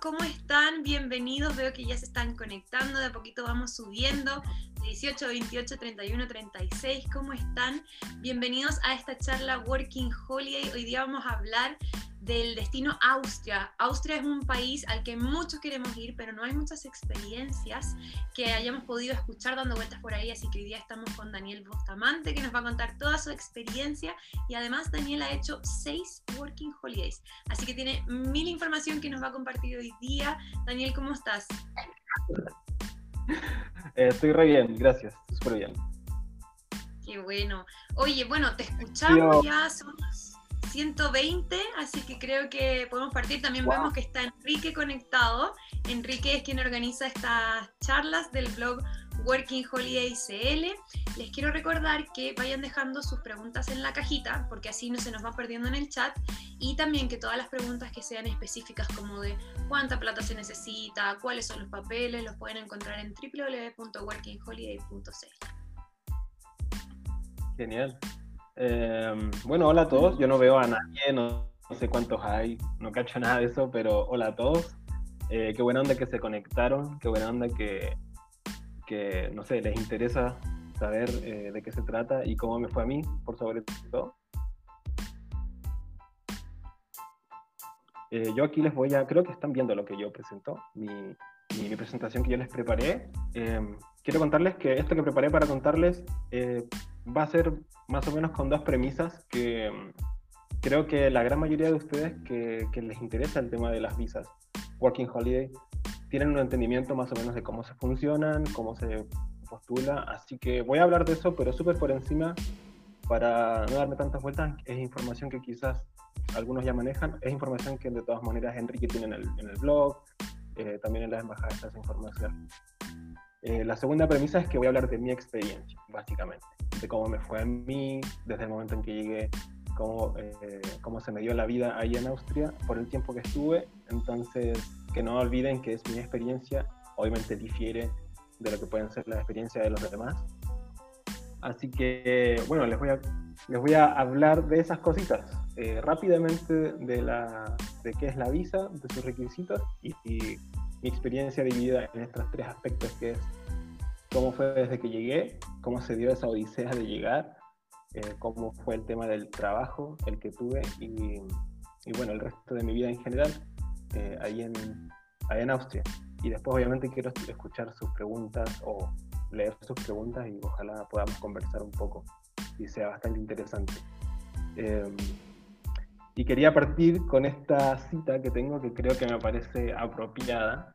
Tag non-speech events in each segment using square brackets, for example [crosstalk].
¿cómo están? Bienvenidos, veo que ya se están conectando, de a poquito vamos subiendo, 18, 28, 31, 36, ¿cómo están? Bienvenidos a esta charla Working Holiday, hoy día vamos a hablar del destino Austria. Austria es un país al que muchos queremos ir, pero no hay muchas experiencias que hayamos podido escuchar dando vueltas por ahí, así que hoy día estamos con Daniel Bustamante, que nos va a contar toda su experiencia y además Daniel ha hecho seis Working Holidays, así que tiene mil información que nos va a compartir hoy día. Daniel, ¿cómo estás? Eh, estoy re bien, gracias, súper bien. Qué bueno. Oye, bueno, te escuchamos ya, somos 120, así que creo que podemos partir. También vemos que está Enrique conectado. Enrique es quien organiza estas charlas del blog Working Holiday CL. Les quiero recordar que vayan dejando sus preguntas en la cajita, porque así no se nos va perdiendo en el chat. Y también que todas las preguntas que sean específicas, como de cuánta plata se necesita, cuáles son los papeles, los pueden encontrar en www.workingholiday.cl. Genial. Em, bueno, hola a todos. Yo no veo a nadie, no, sé cuántos hay, no cacho nada de eso, pero hola a todos. Eh, qué buena onda que se conectaron, qué buena onda que, que no sé, les interesa saber eh, de qué se trata y cómo me fue a mí, por sobre todo. Eh, yo aquí les voy a, creo que están viendo lo que yo presento, mi, mi, presentación que yo les preparé. Em, quiero contarles que esto que preparé para contarles va a ser más o menos con dos premisas que mm, creo que la gran mayoría de ustedes que, les interesa el tema de las visas Working Holiday tienen un entendimiento más o menos de cómo se funcionan, cómo se postula, así que voy a hablar de eso, pero súper por encima para no darme tantas vueltas, es información que quizás algunos ya manejan, es información que de todas maneras Enrique tiene en el, en el blog, eh, también en las embajadas esa información. Eh, la segunda premisa es que voy a hablar de mi experiencia, básicamente de cómo me fue a mí, desde el momento en que llegué, cómo, eh, cómo se me dio la vida ahí en Austria por el tiempo que estuve. Entonces, que no olviden que es mi experiencia, obviamente difiere de lo que pueden ser las experiencias de los demás. Así que, bueno, les voy a, les voy a hablar de esas cositas. Eh, rápidamente de, la, de qué es la visa, de sus requisitos y, y mi experiencia dividida en estos tres aspectos que es cómo fue desde que llegué, cómo se dio esa odisea de llegar, eh, cómo fue el tema del trabajo, el que tuve y, bueno, el resto de mi vida en general eh, ahí, en, ahí en Austria. Y después obviamente quiero escuchar sus preguntas o leer sus preguntas y ojalá podamos conversar un poco y sea bastante interesante. Em, y quería partir con esta cita que tengo que creo que me parece apropiada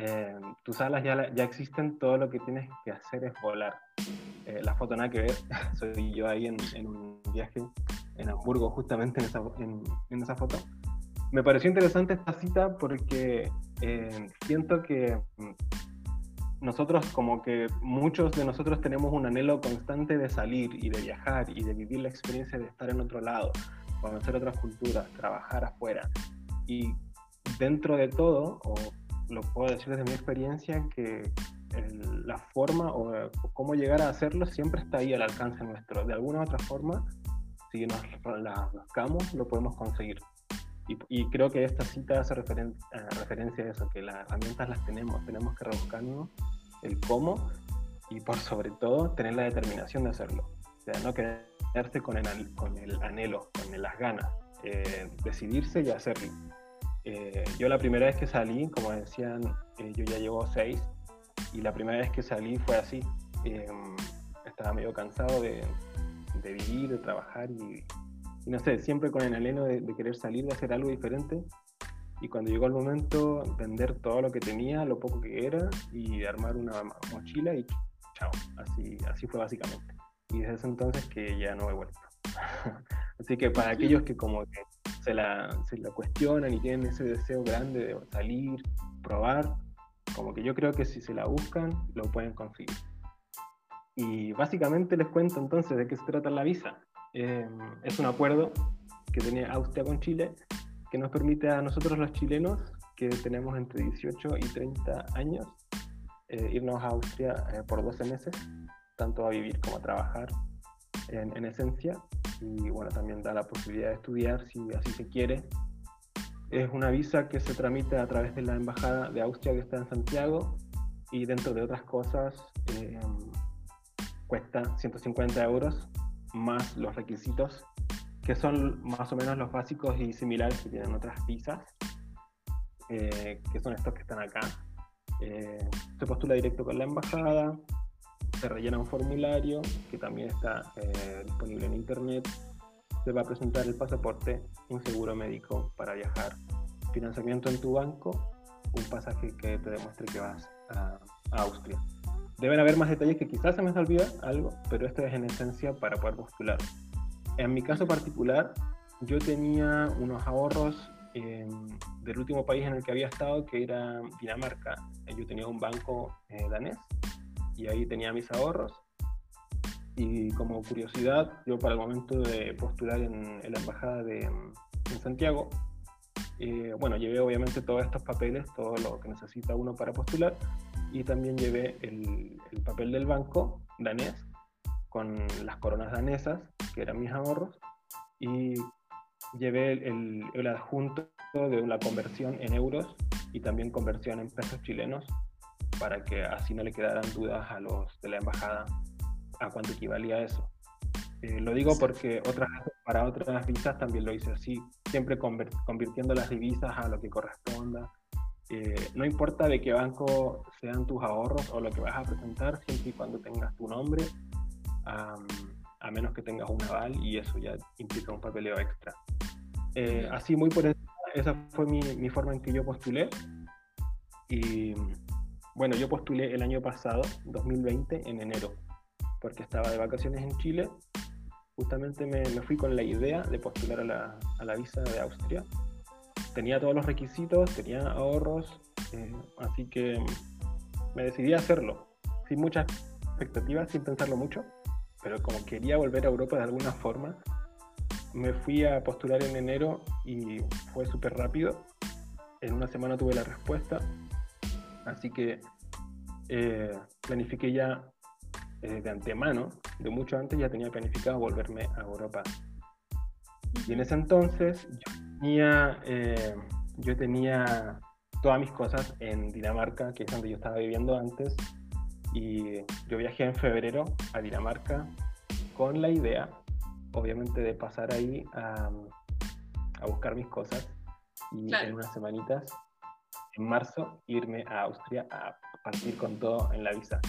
eh, tus alas ya, ya existen, todo lo que tienes que hacer es volar. Eh, la foto nada que ver, [laughs] soy yo ahí en, un viaje en Hamburgo, justamente en esa, en, esa, foto. Me pareció interesante esta cita porque eh, siento que mm, nosotros, como que muchos de nosotros tenemos un anhelo constante de salir y de viajar y de vivir la experiencia de estar en otro lado, conocer otras culturas, trabajar afuera. Y dentro de todo, o lo puedo decir desde mi experiencia, que la forma o, cómo llegar a hacerlo siempre está ahí al alcance nuestro. De alguna u otra forma, si nos la buscamos, lo podemos conseguir. Y, creo que esta cita hace eh, referencia a eso, que las herramientas las tenemos, tenemos que rebuscarnos el cómo y por sobre todo tener la determinación de hacerlo. O sea, no quedarse con el, con el anhelo, con las ganas, eh, decidirse y hacerlo. Eh, yo la primera vez que salí, como decían, eh, yo ya llevo seis, y la primera vez que salí fue así. Em, estaba medio cansado de, vivir, de trabajar y, no sé, siempre con el anhelo de, querer salir, de hacer algo diferente. Y cuando llegó el momento, vender todo lo que tenía, lo poco que era, y armar una mochila y chao. Así, así fue básicamente. Y desde ese entonces que ya no he vuelto. [laughs] así que para aquellos que como que se la, se cuestionan y tienen ese deseo grande de salir, probar, como que yo creo que si se la buscan, lo pueden conseguir. Y básicamente les cuento entonces de qué se trata la visa. Em, es un acuerdo que tiene Austria con Chile que nos permite a nosotros los chilenos que tenemos entre 18 y 30 años eh, irnos a Austria eh, por 12 meses, tanto a vivir como a trabajar en, en esencia y bueno, también da la posibilidad de estudiar si así se quiere. Es una visa que se tramita a través de la Embajada de Austria que está en Santiago y dentro de otras cosas eh, cuesta 150 euros más los requisitos que son más o menos los básicos y similares que tienen otras visas, eh, que son estos que están acá. Eh, se postula directo con la embajada, se rellena un formulario que también está disponible en internet te va a presentar el pasaporte, un seguro médico para viajar, financiamiento en tu banco, un pasaje que te demuestre que vas a, Austria. Deben haber más detalles que quizás se me olvida algo, pero esto es en esencia para poder postular. En mi caso particular, yo tenía unos ahorros del último país en el que había estado, que era Dinamarca. Yo tenía un banco eh, danés y ahí tenía mis ahorros. Y como curiosidad, yo para el momento de postular en, la embajada de en Santiago, eh, bueno, llevé obviamente todos estos papeles, todo lo que necesita uno para postular, y también llevé el, el papel del banco danés con las coronas danesas, que eran mis ahorros, y llevé el, el, adjunto de la conversión en euros y también conversión en pesos chilenos para que así no le quedaran dudas a los de la embajada a cuánto equivalía eso. Eh, lo digo porque otras, para otras visas también lo hice así, siempre convirtiendo las divisas a lo que corresponda. Eh, no importa de qué banco sean tus ahorros o lo que vas a presentar, siempre y cuando tengas tu nombre, a menos que tengas un aval y eso ya implica un papeleo extra. Eh, así muy por eso, esa fue mi, mi forma en que yo postulé. Y bueno, yo postulé el año pasado, 2020, en enero porque estaba de vacaciones en Chile. Justamente me, fui con la idea de postular a la, a la, visa de Austria. Tenía todos los requisitos, tenía ahorros, eh, así que me decidí a hacerlo, sin muchas expectativas, sin pensarlo mucho, pero como quería volver a Europa de alguna forma, me fui a postular en enero y fue súper rápido. En una semana tuve la respuesta, así que eh, planifiqué ya eh, de antemano, de mucho antes, ya tenía planificado volverme a Europa. Y en ese entonces yo tenía, eh, yo tenía todas mis cosas en Dinamarca, que es donde yo estaba viviendo antes, y yo viajé en febrero a Dinamarca con la idea, obviamente, de pasar ahí a, a buscar mis cosas y en unas semanitas, en marzo, irme a Austria a partir con todo en la visa.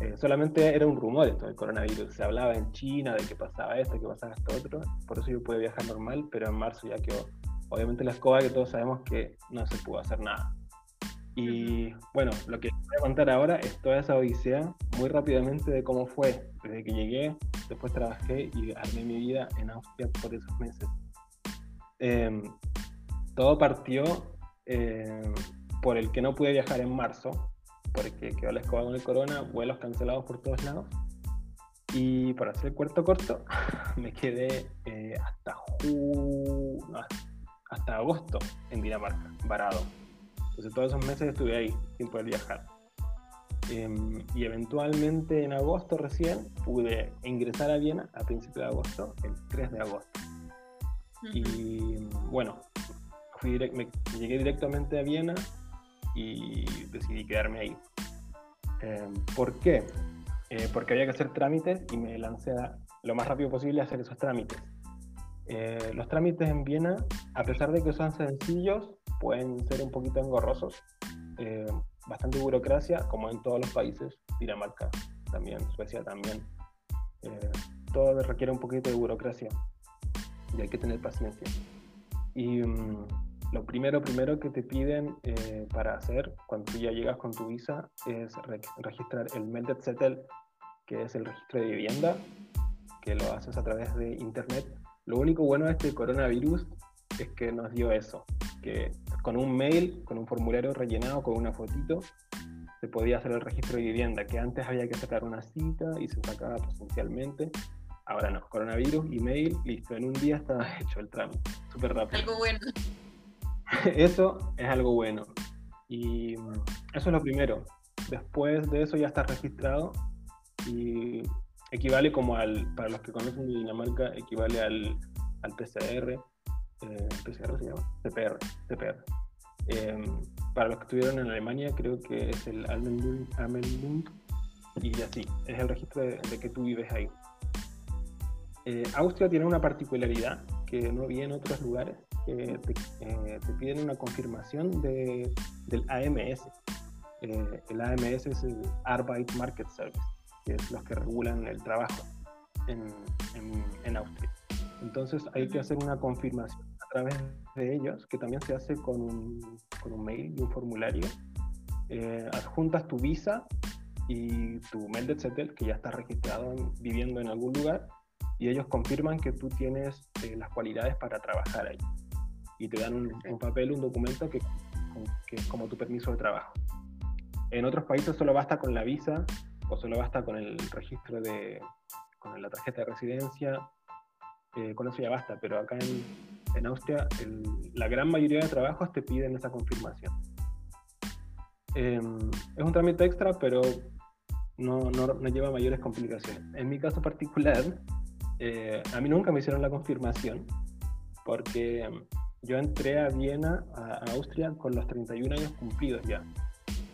Eh, solamente era un rumor esto del coronavirus. Se hablaba en China de que pasaba esto, que pasaba esto otro. Por eso yo pude viajar normal, pero en marzo ya quedó. Obviamente la escoba que todos sabemos que no se pudo hacer nada. Y bueno, lo que voy a contar ahora es toda esa odisea muy rápidamente de cómo fue. Desde que llegué, después trabajé y armé mi vida en Austria por esos meses. Em, todo partió em, por el que no pude viajar en marzo, porque quedó la escoba con el corona, vuelos cancelados por todos lados. Y para hacer el cuarto corto, [laughs] me quedé eh, hasta, hasta agosto en Dinamarca, varado. Entonces todos esos meses estuve ahí sin poder viajar. Em, y eventualmente en agosto recién pude ingresar a Viena a principios de agosto, el 3 de agosto. Y bueno, fui me llegué directamente a Viena y decidí quedarme ahí. Eh, ¿Por qué? Eh, porque había que hacer trámites y me lancé a, lo más rápido posible a hacer esos trámites. Eh, los trámites en Viena, a pesar de que son sencillos, pueden ser un poquito engorrosos. bastante burocracia, como en todos los países, Dinamarca también, Suecia también. todo requiere un poquito de burocracia y hay que tener paciencia. Y mm, lo primero, primero que te piden eh, para hacer cuando tú ya llegas con tu visa es registrar el Meldet Zettel, que es el registro de vivienda, que lo haces a través de internet. Lo único bueno de este coronavirus es que nos dio eso, que con un mail, con un formulario rellenado, con una fotito, se podía hacer el registro de vivienda, que antes había que sacar una cita y se sacaba presencialmente. Ahora no, coronavirus, email, listo, en un día estaba [laughs] hecho el trámite, súper rápido. Algo bueno. [laughs] eso es algo bueno. Y eso es lo primero. Después de eso ya está registrado y equivale como al, para los que conocen Dinamarca, equivale al, al PCR. eh, PCR se llama, CPR, CPR. Em, para los que estuvieron en Alemania, creo que es el Almenbund, y así, es el registro de, que tú vives ahí. Eh, Austria tiene una particularidad que no vi en otros lugares, que te, eh, piden una confirmación de, del AMS. Eh, el AMS es el Arbeit Market Service, que es los que regulan el trabajo en, en, en Austria. Entonces hay que hacer una confirmación a través de ellos, que también se hace con un, con un mail y un formulario. Eh, adjuntas tu visa y tu Meldezettel, que ya está registrado viviendo en algún lugar, y ellos confirman que tú tienes eh, las cualidades para trabajar ahí. Y te dan un, papel, un documento que, que, es como tu permiso de trabajo. En otros países solo basta con la visa o solo basta con el registro de, con la tarjeta de residencia, eh, con eso ya basta, pero acá en, en Austria la gran mayoría de trabajos te piden esa confirmación. Em, es un trámite extra, pero no, no, no, lleva mayores complicaciones. En mi caso particular, eh, a mí nunca me hicieron la confirmación, porque yo entré a Viena, a, Austria, con los 31 años cumplidos ya.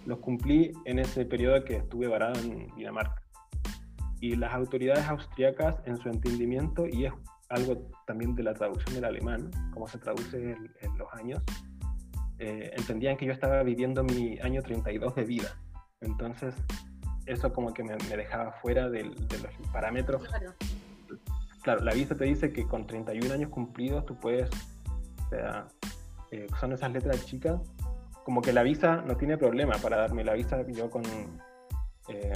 Los cumplí en ese periodo que estuve varado en Dinamarca. Y las autoridades austriacas, en su entendimiento, y es algo también de la traducción del alemán, cómo se traduce en, los años, eh, entendían que yo estaba viviendo mi año 32 de vida. Entonces, eso como que me, dejaba fuera de, los parámetros. Claro. la visa te dice que con 31 años cumplidos tú puedes, o sea, eh, son esas letras chicas, como que la visa no tiene problema para darme la visa yo con, eh,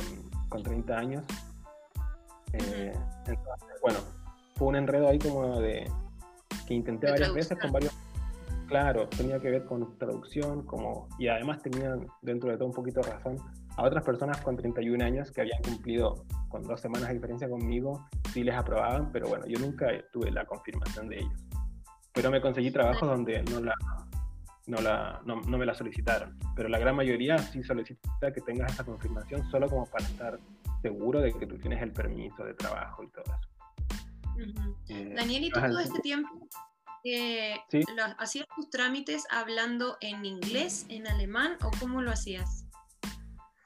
con 30 años. entonces, bueno, fue un enredo ahí como de que intenté varias veces con varios claro tenía que ver con traducción como y además tenían dentro de todo un poquito de razón a otras personas con 31 años que habían cumplido con dos semanas de diferencia conmigo sí les aprobaban pero bueno yo nunca tuve la confirmación de ellos pero me conseguí trabajos donde no la no, la, no, no, me la solicitaron, pero la gran mayoría sí solicita que tengas esa confirmación solo como para estar seguro de que tú tienes el permiso de trabajo y todo eso. Eh, Daniel, ¿y tú todo este tiempo eh, hacías tus trámites hablando en inglés, en alemán o cómo lo hacías?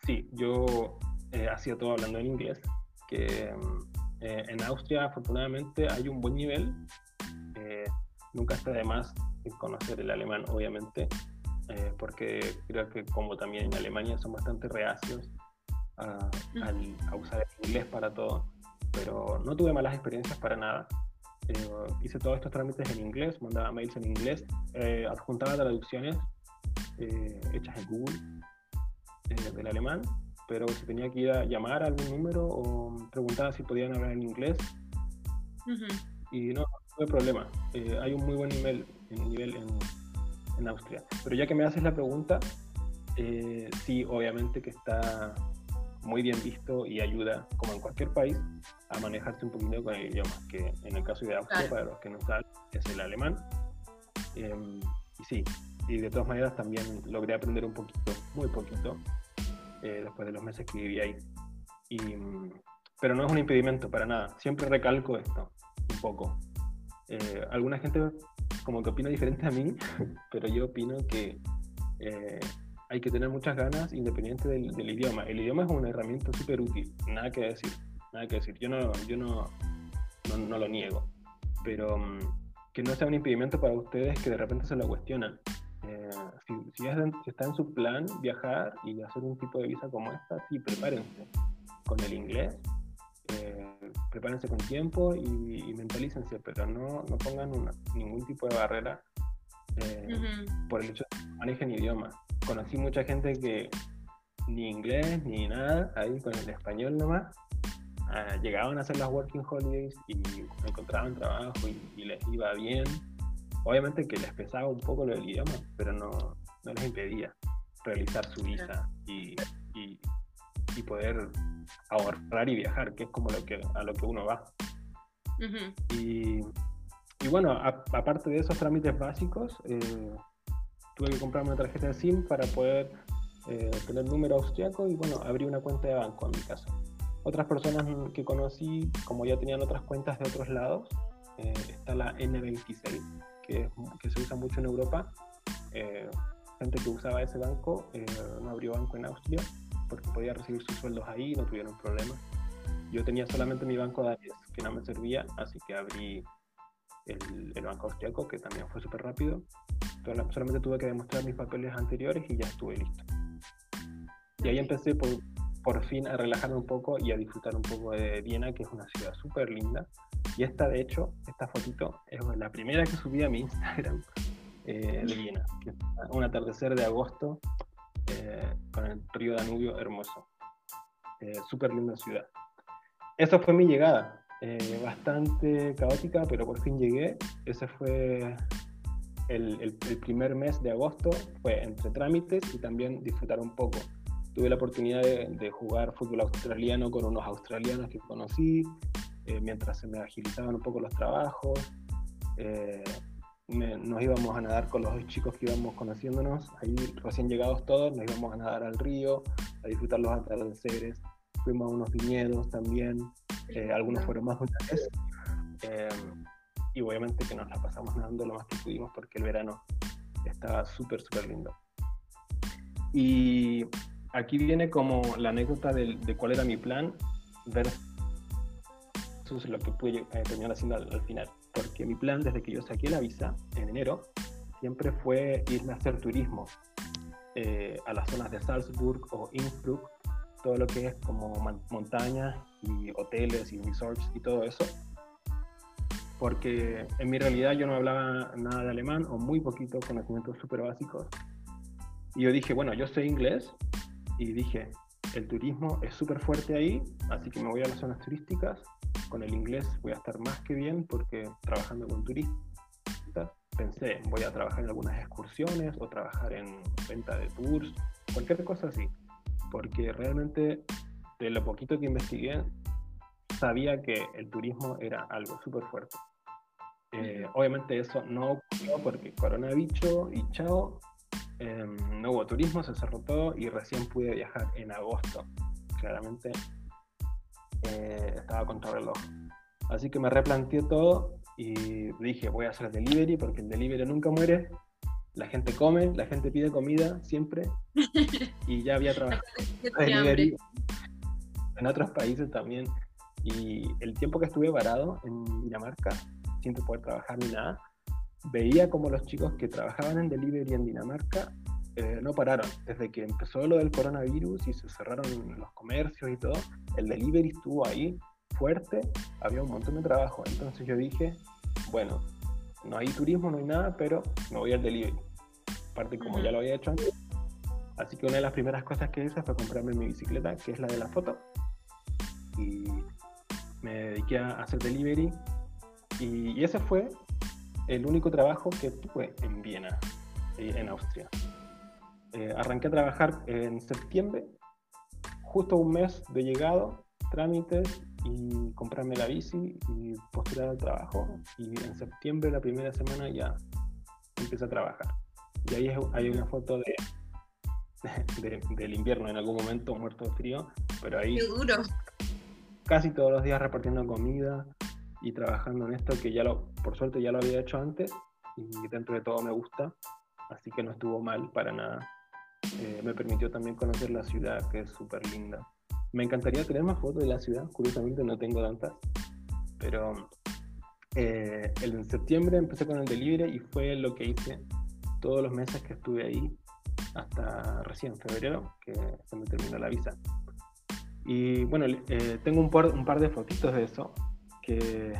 Sí, yo eh, hacía todo hablando en inglés, que en Austria afortunadamente hay un buen nivel. Nunca está de más conocer el alemán, obviamente, porque creo que como también en Alemania son bastante reacios a, a usar el inglés para todo pero no tuve malas experiencias para nada. Eh, hice todos estos trámites en inglés, mandaba mails en inglés, eh, adjuntaba traducciones eh, hechas en Google del alemán, pero si tenía que ir a llamar a algún número o preguntaba si podían hablar en inglés. Y no, no tuve problema. hay un muy buen nivel, nivel en, en, Austria. Pero ya que me haces la pregunta, sí, obviamente que está muy bien visto y ayuda, como en cualquier país, a manejarse un poquito con el idioma, que en el caso de Austria, para los que no saben, es el alemán. Em, y sí, y de todas maneras también logré aprender un poquito, muy poquito, eh, después de los meses que viví ahí. Y, pero no es un impedimento para nada, siempre recalco esto un poco. Eh, alguna gente como que opina diferente a mí, [laughs] pero yo opino que eh, hay que tener muchas ganas independiente del, idioma. El idioma es una herramienta súper útil, nada que decir, nada que decir. Yo no, yo no, no, lo niego, pero mm, que no sea un impedimento para ustedes que de repente se lo cuestionan. Eh, si, si, está en su plan viajar y hacer un tipo de visa como esta, sí, prepárense con el inglés, eh, prepárense con tiempo y, mentalícense, pero no, no pongan ningún tipo de barrera eh, por el hecho de que manejen idioma conocí mucha gente que ni inglés ni nada, ahí con el español nomás, ah, llegaban a hacer las working holidays y encontraban trabajo y, les iba bien. Obviamente que les pesaba un poco lo del idioma, pero no, no les impedía realizar su visa y, y, poder ahorrar y viajar, que es como lo que, a lo que uno va. y, y, bueno, aparte de esos trámites básicos, eh, tuve que comprarme una tarjeta de SIM para poder eh, tener número austriaco y bueno, abrí una cuenta de banco en mi caso. Otras personas que conocí, como ya tenían otras cuentas de otros lados, eh, está la N26, que, que se usa mucho en Europa. Eh, gente que usaba ese banco eh, no abrió banco en Austria porque podía recibir sus sueldos ahí no tuvieron problemas. Yo tenía solamente mi banco de Aries, que no me servía, así que abrí el, el banco austriaco, que también fue súper rápido. Solamente tuve que demostrar mis papeles anteriores y ya estuve listo. Y ahí empecé por, por fin a relajarme un poco y a disfrutar un poco de Viena, que es una ciudad súper linda. Y esta, de hecho, esta fotito es la primera que subí a mi [laughs] Instagram eh, de Viena, un atardecer de agosto eh, con el río Danubio hermoso. Eh, súper linda ciudad. Esa fue mi llegada, eh, bastante caótica, pero por fin llegué. Ese fue el, el, primer mes de agosto, fue entre trámites y también disfrutar un poco. Tuve la oportunidad de, de jugar fútbol australiano con unos australianos que conocí, eh, mientras se me agilizaban un poco los trabajos. Me, nos íbamos a nadar con los chicos que íbamos conociéndonos, ahí recién llegados todos, nos íbamos a nadar al río, a disfrutar los atardeceres, fuimos a unos viñedos también, eh, algunos fueron más de una vez, eh, y obviamente que nos la pasamos nadando lo más que pudimos porque el verano estaba súper, súper lindo. Y aquí viene como la anécdota de, de cuál era mi plan versus lo que pude eh, terminar haciendo al, al final porque mi plan desde que yo saqué la visa en enero siempre fue irme a hacer turismo eh, a las zonas de Salzburg o Innsbruck, todo lo que es como montañas y hoteles y resorts y todo eso. Porque en mi realidad yo no hablaba nada de alemán o muy poquito, conocimientos súper básicos. Y yo dije, bueno, yo sé inglés y dije, el turismo es súper fuerte ahí, así que me voy a las zonas turísticas con el inglés voy a estar más que bien porque trabajando con turistas pensé, voy a trabajar en algunas excursiones o trabajar en venta de tours, cualquier cosa así, porque realmente de lo poquito que investigué sabía que el turismo era algo súper fuerte. Eh, obviamente eso no ocurrió porque coronavirus y chao, eh, no hubo turismo, se cerró todo y recién pude viajar en agosto. Claramente eh, estaba contra reloj. Así que me replanteé todo y dije, voy a hacer delivery porque el delivery nunca muere. La gente come, la gente pide comida siempre. [laughs] Y ya había trabajado delivery en otros países también. Y el tiempo que estuve varado en Dinamarca, sin poder trabajar ni nada, veía como los chicos que trabajaban en delivery en Dinamarca eh, no pararon. Desde que empezó lo del coronavirus y se cerraron los comercios y todo, el delivery estuvo ahí fuerte, había un montón de trabajo. Entonces yo dije, bueno, no hay turismo, no hay nada, pero me voy al delivery. Aparte, como ya lo había hecho antes. Así que una de las primeras cosas que hice fue comprarme mi bicicleta, que es la de la foto. Y me dediqué a hacer delivery. Y, y ese fue el único trabajo que tuve en Viena, en Austria. Eh, arranqué a trabajar en septiembre, justo un mes de llegado, trámites y comprarme la bici y postular al trabajo. Y en septiembre, la primera semana, ya empecé a trabajar. Y ahí hay una foto de, [laughs] de, del invierno en algún momento, muerto de frío, pero ahí... duro. Casi todos los días repartiendo comida y trabajando en esto, que ya lo, por suerte ya lo había hecho antes y dentro de todo me gusta, así que no estuvo mal para nada. Eh, me permitió también conocer la ciudad, que es súper linda. Me encantaría tener más fotos de la ciudad, curiosamente no tengo tantas, pero eh, en septiembre empecé con el delivery y fue lo que hice todos los meses que estuve ahí, hasta recién febrero, que se me terminó la visa. Y bueno, eh, tengo un par, de fotitos de eso, que,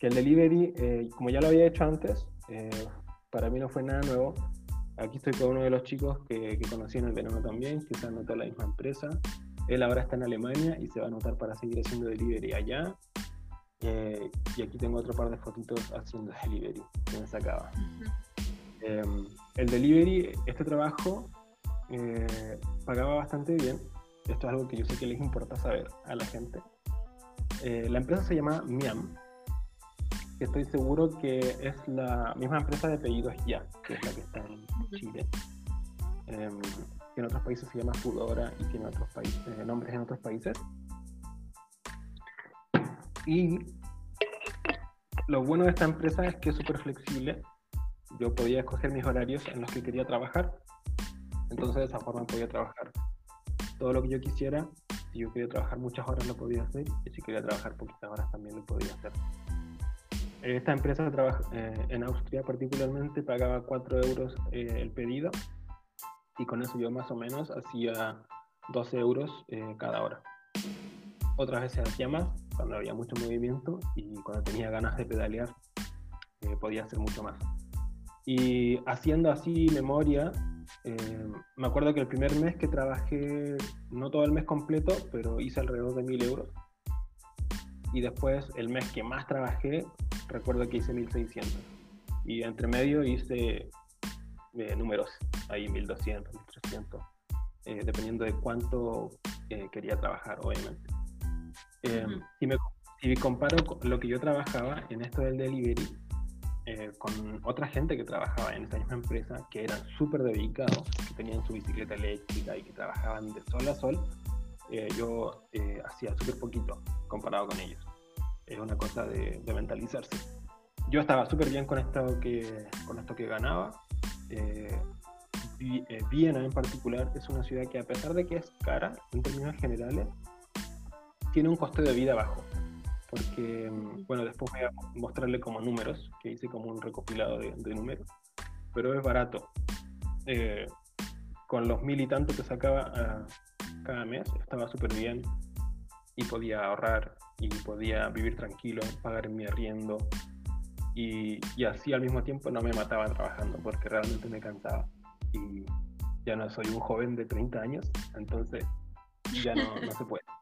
el delivery, eh, como ya lo había hecho antes, para mí no fue nada nuevo, Aquí estoy con uno de los chicos que, que conocí en el verano también, que se anotó a la misma empresa. Él ahora está en Alemania y se va a anotar para seguir haciendo delivery allá. Eh, y aquí tengo otro par de fotitos haciendo delivery que me sacaba. eh, el delivery, este trabajo, eh, pagaba bastante bien. Esto es algo que yo sé que les importa saber a la gente. Eh, la empresa se llama Miam, estoy seguro que es la misma empresa de pedidos ya, que es la que está en Chile. Eh, que en otros países se llama Foodora y tiene otros países, eh, nombres en otros países. Y lo bueno de esta empresa es que es súper flexible yo podía escoger mis horarios en los que quería trabajar. Entonces de esa forma podía trabajar todo lo que yo quisiera. Si yo quería trabajar muchas horas lo podía hacer y si quería trabajar poquitas horas también lo podía hacer. Esta empresa eh, en Austria particularmente pagaba 4 euros eh, el pedido y con eso yo más o menos hacía 12 euros eh, cada hora. Otras veces hacía más cuando había mucho movimiento y cuando tenía ganas de pedalear podía hacer mucho más. Y haciendo así memoria, eh, me acuerdo que el primer mes que trabajé, no todo el mes completo, pero hice alrededor de 1000 euros. Y después, el mes que más trabajé, recuerdo que hice 1600. Y entre medio hice eh, números, ahí 1200, 1300, eh, dependiendo de cuánto quería trabajar, obviamente. y me, si comparo lo que yo trabajaba en esto del delivery, eh, con otra gente que trabajaba en esa misma empresa, que eran súper dedicados, que tenían su bicicleta eléctrica y que trabajaban de sol a sol, eh, yo eh, hacía súper poquito comparado con ellos. Es una cosa de, mentalizarse. Yo estaba súper bien con esto que, con esto que ganaba. Viena en particular es una ciudad que a pesar de que es cara en términos generales, tiene un coste de vida bajo porque, mm, bueno, después voy a mostrarle como números, que hice como un recopilado de, números, pero es barato. Eh, con los mil y tanto que sacaba ah, cada mes, estaba súper bien y podía ahorrar y podía vivir tranquilo, pagar mi arriendo y, y, así al mismo tiempo no me mataba trabajando porque realmente me cansaba y ya no soy un joven de 30 años, entonces ya no, no se puede. [laughs]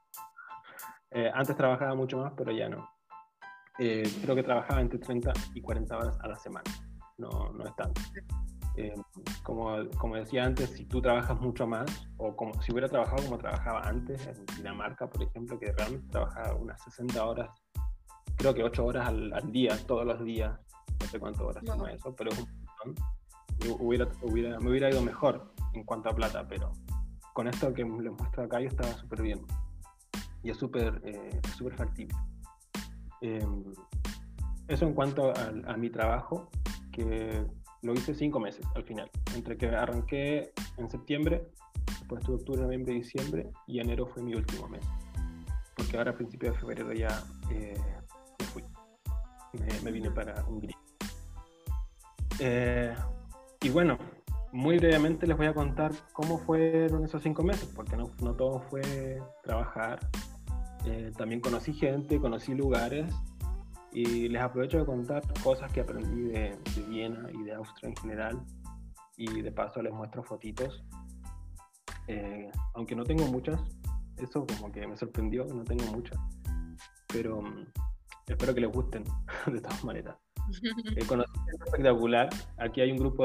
Eh, antes trabajaba mucho más, pero ya no. Eh, creo que trabajaba entre 30 y 40 horas a la semana. No, no es tanto. Eh, como, como, decía antes, si tú trabajas mucho más, o como si hubiera trabajado como trabajaba antes, en Dinamarca, por ejemplo, que realmente trabajaba unas 60 horas, creo que 8 horas al, día, todos los días, no sé cuántas horas no. eso, pero es un Hubiera, hubiera, me hubiera ido mejor en cuanto a plata, pero con esto que les muestro acá yo estaba súper bien y es súper eh, super factible. Em, eso en cuanto a, mi trabajo, que lo hice cinco meses al final, entre que arranqué en septiembre, después estuve octubre, noviembre, diciembre y enero fue mi último mes, porque ahora a principios de febrero ya eh, me fui, me, vine para Hungría. Eh, y bueno, muy brevemente les voy a contar cómo fueron esos cinco meses, porque no, no todo fue trabajar, eh, también conocí gente, conocí lugares y les aprovecho de contar cosas que aprendí de, Viena y de Austria en general y de paso les muestro fotitos. Eh, aunque no tengo muchas, eso como que me sorprendió, no tengo muchas, pero mm, espero que les gusten [laughs] de todas maneras. Eh, conocimiento espectacular. Aquí hay un grupo,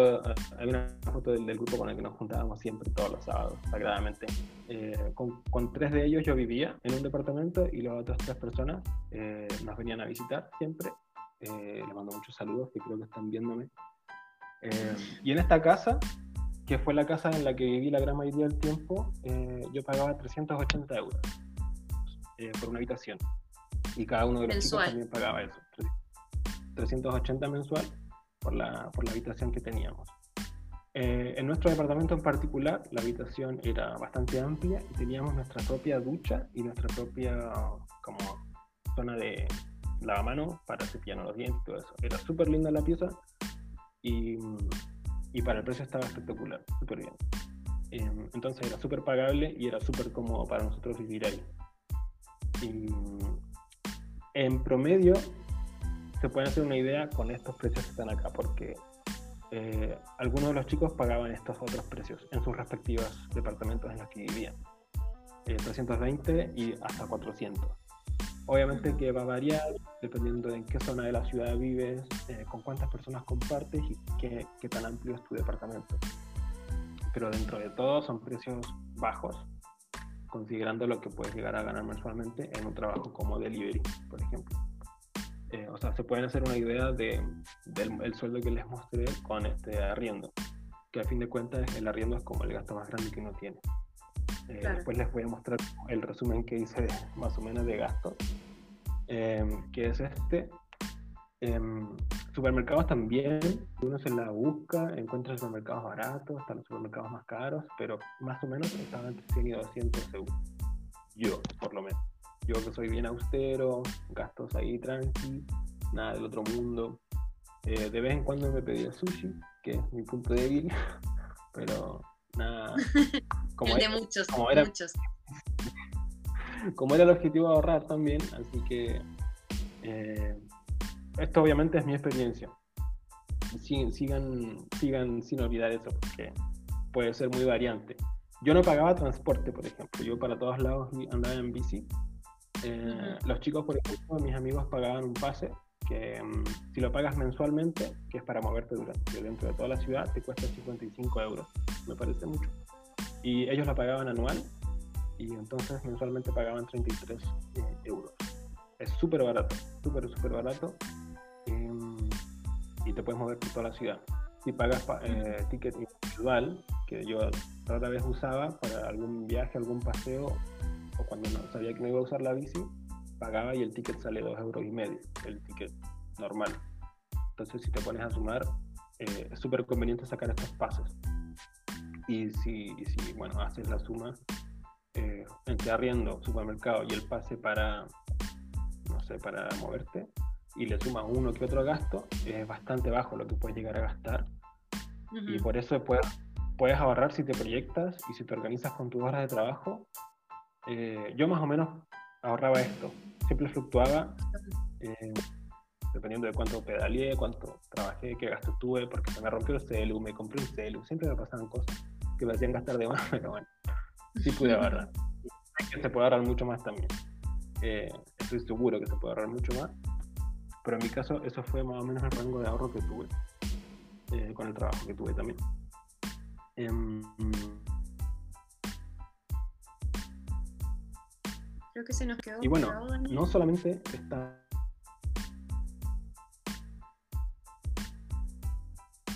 hay una foto del, grupo con el que nos juntábamos siempre todos los sábados, sagradamente. Eh, con, con, tres de ellos yo vivía en un departamento y las otras tres personas eh, nos venían a visitar siempre. les mando muchos saludos que creo que están viéndome. y en esta casa, que fue la casa en la que viví la gran mayoría del tiempo, yo pagaba 380 euros por una habitación. Y cada uno de los chicos también pagaba eso. 380 mensual por la, por la habitación que teníamos. Eh, en nuestro departamento en particular, la habitación era bastante amplia y teníamos nuestra propia ducha y nuestra propia como zona de lavamanos para cepillarnos los dientes y todo eso. Era súper linda la pieza y, y, para el precio estaba espectacular, súper bien. Eh, entonces era súper pagable y era súper cómodo para nosotros vivir ahí. Y en promedio se pueden hacer una idea con estos precios que están acá, porque eh, algunos de los chicos pagaban estos otros precios en sus respectivos departamentos en los que vivían. 320 eh, y hasta 400. Obviamente que va a variar dependiendo de en qué zona de la ciudad vives, eh, con cuántas personas compartes y qué, qué, tan amplio es tu departamento. Pero dentro de todo son precios bajos, considerando lo que puedes llegar a ganar mensualmente en un trabajo como delivery, por ejemplo. Eh, o sea, se pueden hacer una idea de, del sueldo que les mostré con este arriendo, que a fin de cuentas el arriendo es como el gasto más grande que uno tiene. Eh, después les voy a mostrar el resumen que hice más o menos de gasto, em, que es este. Em, supermercados también, uno se la busca, encuentra supermercados baratos, hasta los supermercados más caros, pero más o menos estaban entre 100 y 200 euros. Yo, por lo menos. Yo que soy bien austero, gastos ahí tranqui, nada del otro mundo. Eh, de vez en cuando me pedía sushi, que es mi punto débil, [laughs] pero nada. [laughs] Como el de muchos, como era, muchos. [laughs] Como era el objetivo de ahorrar también, así que eh, esto obviamente es mi experiencia. Sigan, sigan sin olvidar eso, porque puede ser muy variante. Yo no pagaba transporte, por ejemplo. Yo para todos lados andaba en bici. Eh, los chicos, por ejemplo, mis amigos pagaban un pase que mm, si lo pagas mensualmente, que es para moverte durante, dentro de toda la ciudad, te cuesta 55 euros. Me parece mucho. Y ellos lo pagaban anual y entonces mensualmente pagaban 33 eh, euros. Es súper barato, súper, súper barato y te puedes mover por toda la ciudad. Si pagas eh, ticket individual, que yo otra vez usaba para algún viaje, algún paseo, o cuando no sabía que no iba a usar la bici, pagaba y el ticket sale dos euros y medio, el ticket normal. Entonces, si te pones a sumar, eh, es súper conveniente sacar estos pases. Y si, si, bueno, haces la suma eh, entre arriendo, supermercado y el pase para, no sé, para moverte, y le sumas uno que otro gasto, es bastante bajo lo que puedes llegar a gastar. Y por eso puedes, puedes ahorrar si te proyectas y si te organizas con tus horas de trabajo. Eh, yo más o menos ahorraba esto. Siempre fluctuaba eh, dependiendo de cuánto pedaleé, cuánto trabajé, qué gasto tuve, porque se me rompió el celu, me compré un celu. Siempre me pasaban cosas que me hacían gastar de más, [laughs] pero bueno, sí pude ahorrar. se puede ahorrar mucho más también. Eh, estoy seguro que se puede ahorrar mucho más pero en mi caso, eso fue más o menos el rango de ahorro que tuve eh, con el trabajo que tuve también. Creo que se nos quedó. Y bueno, no solamente está.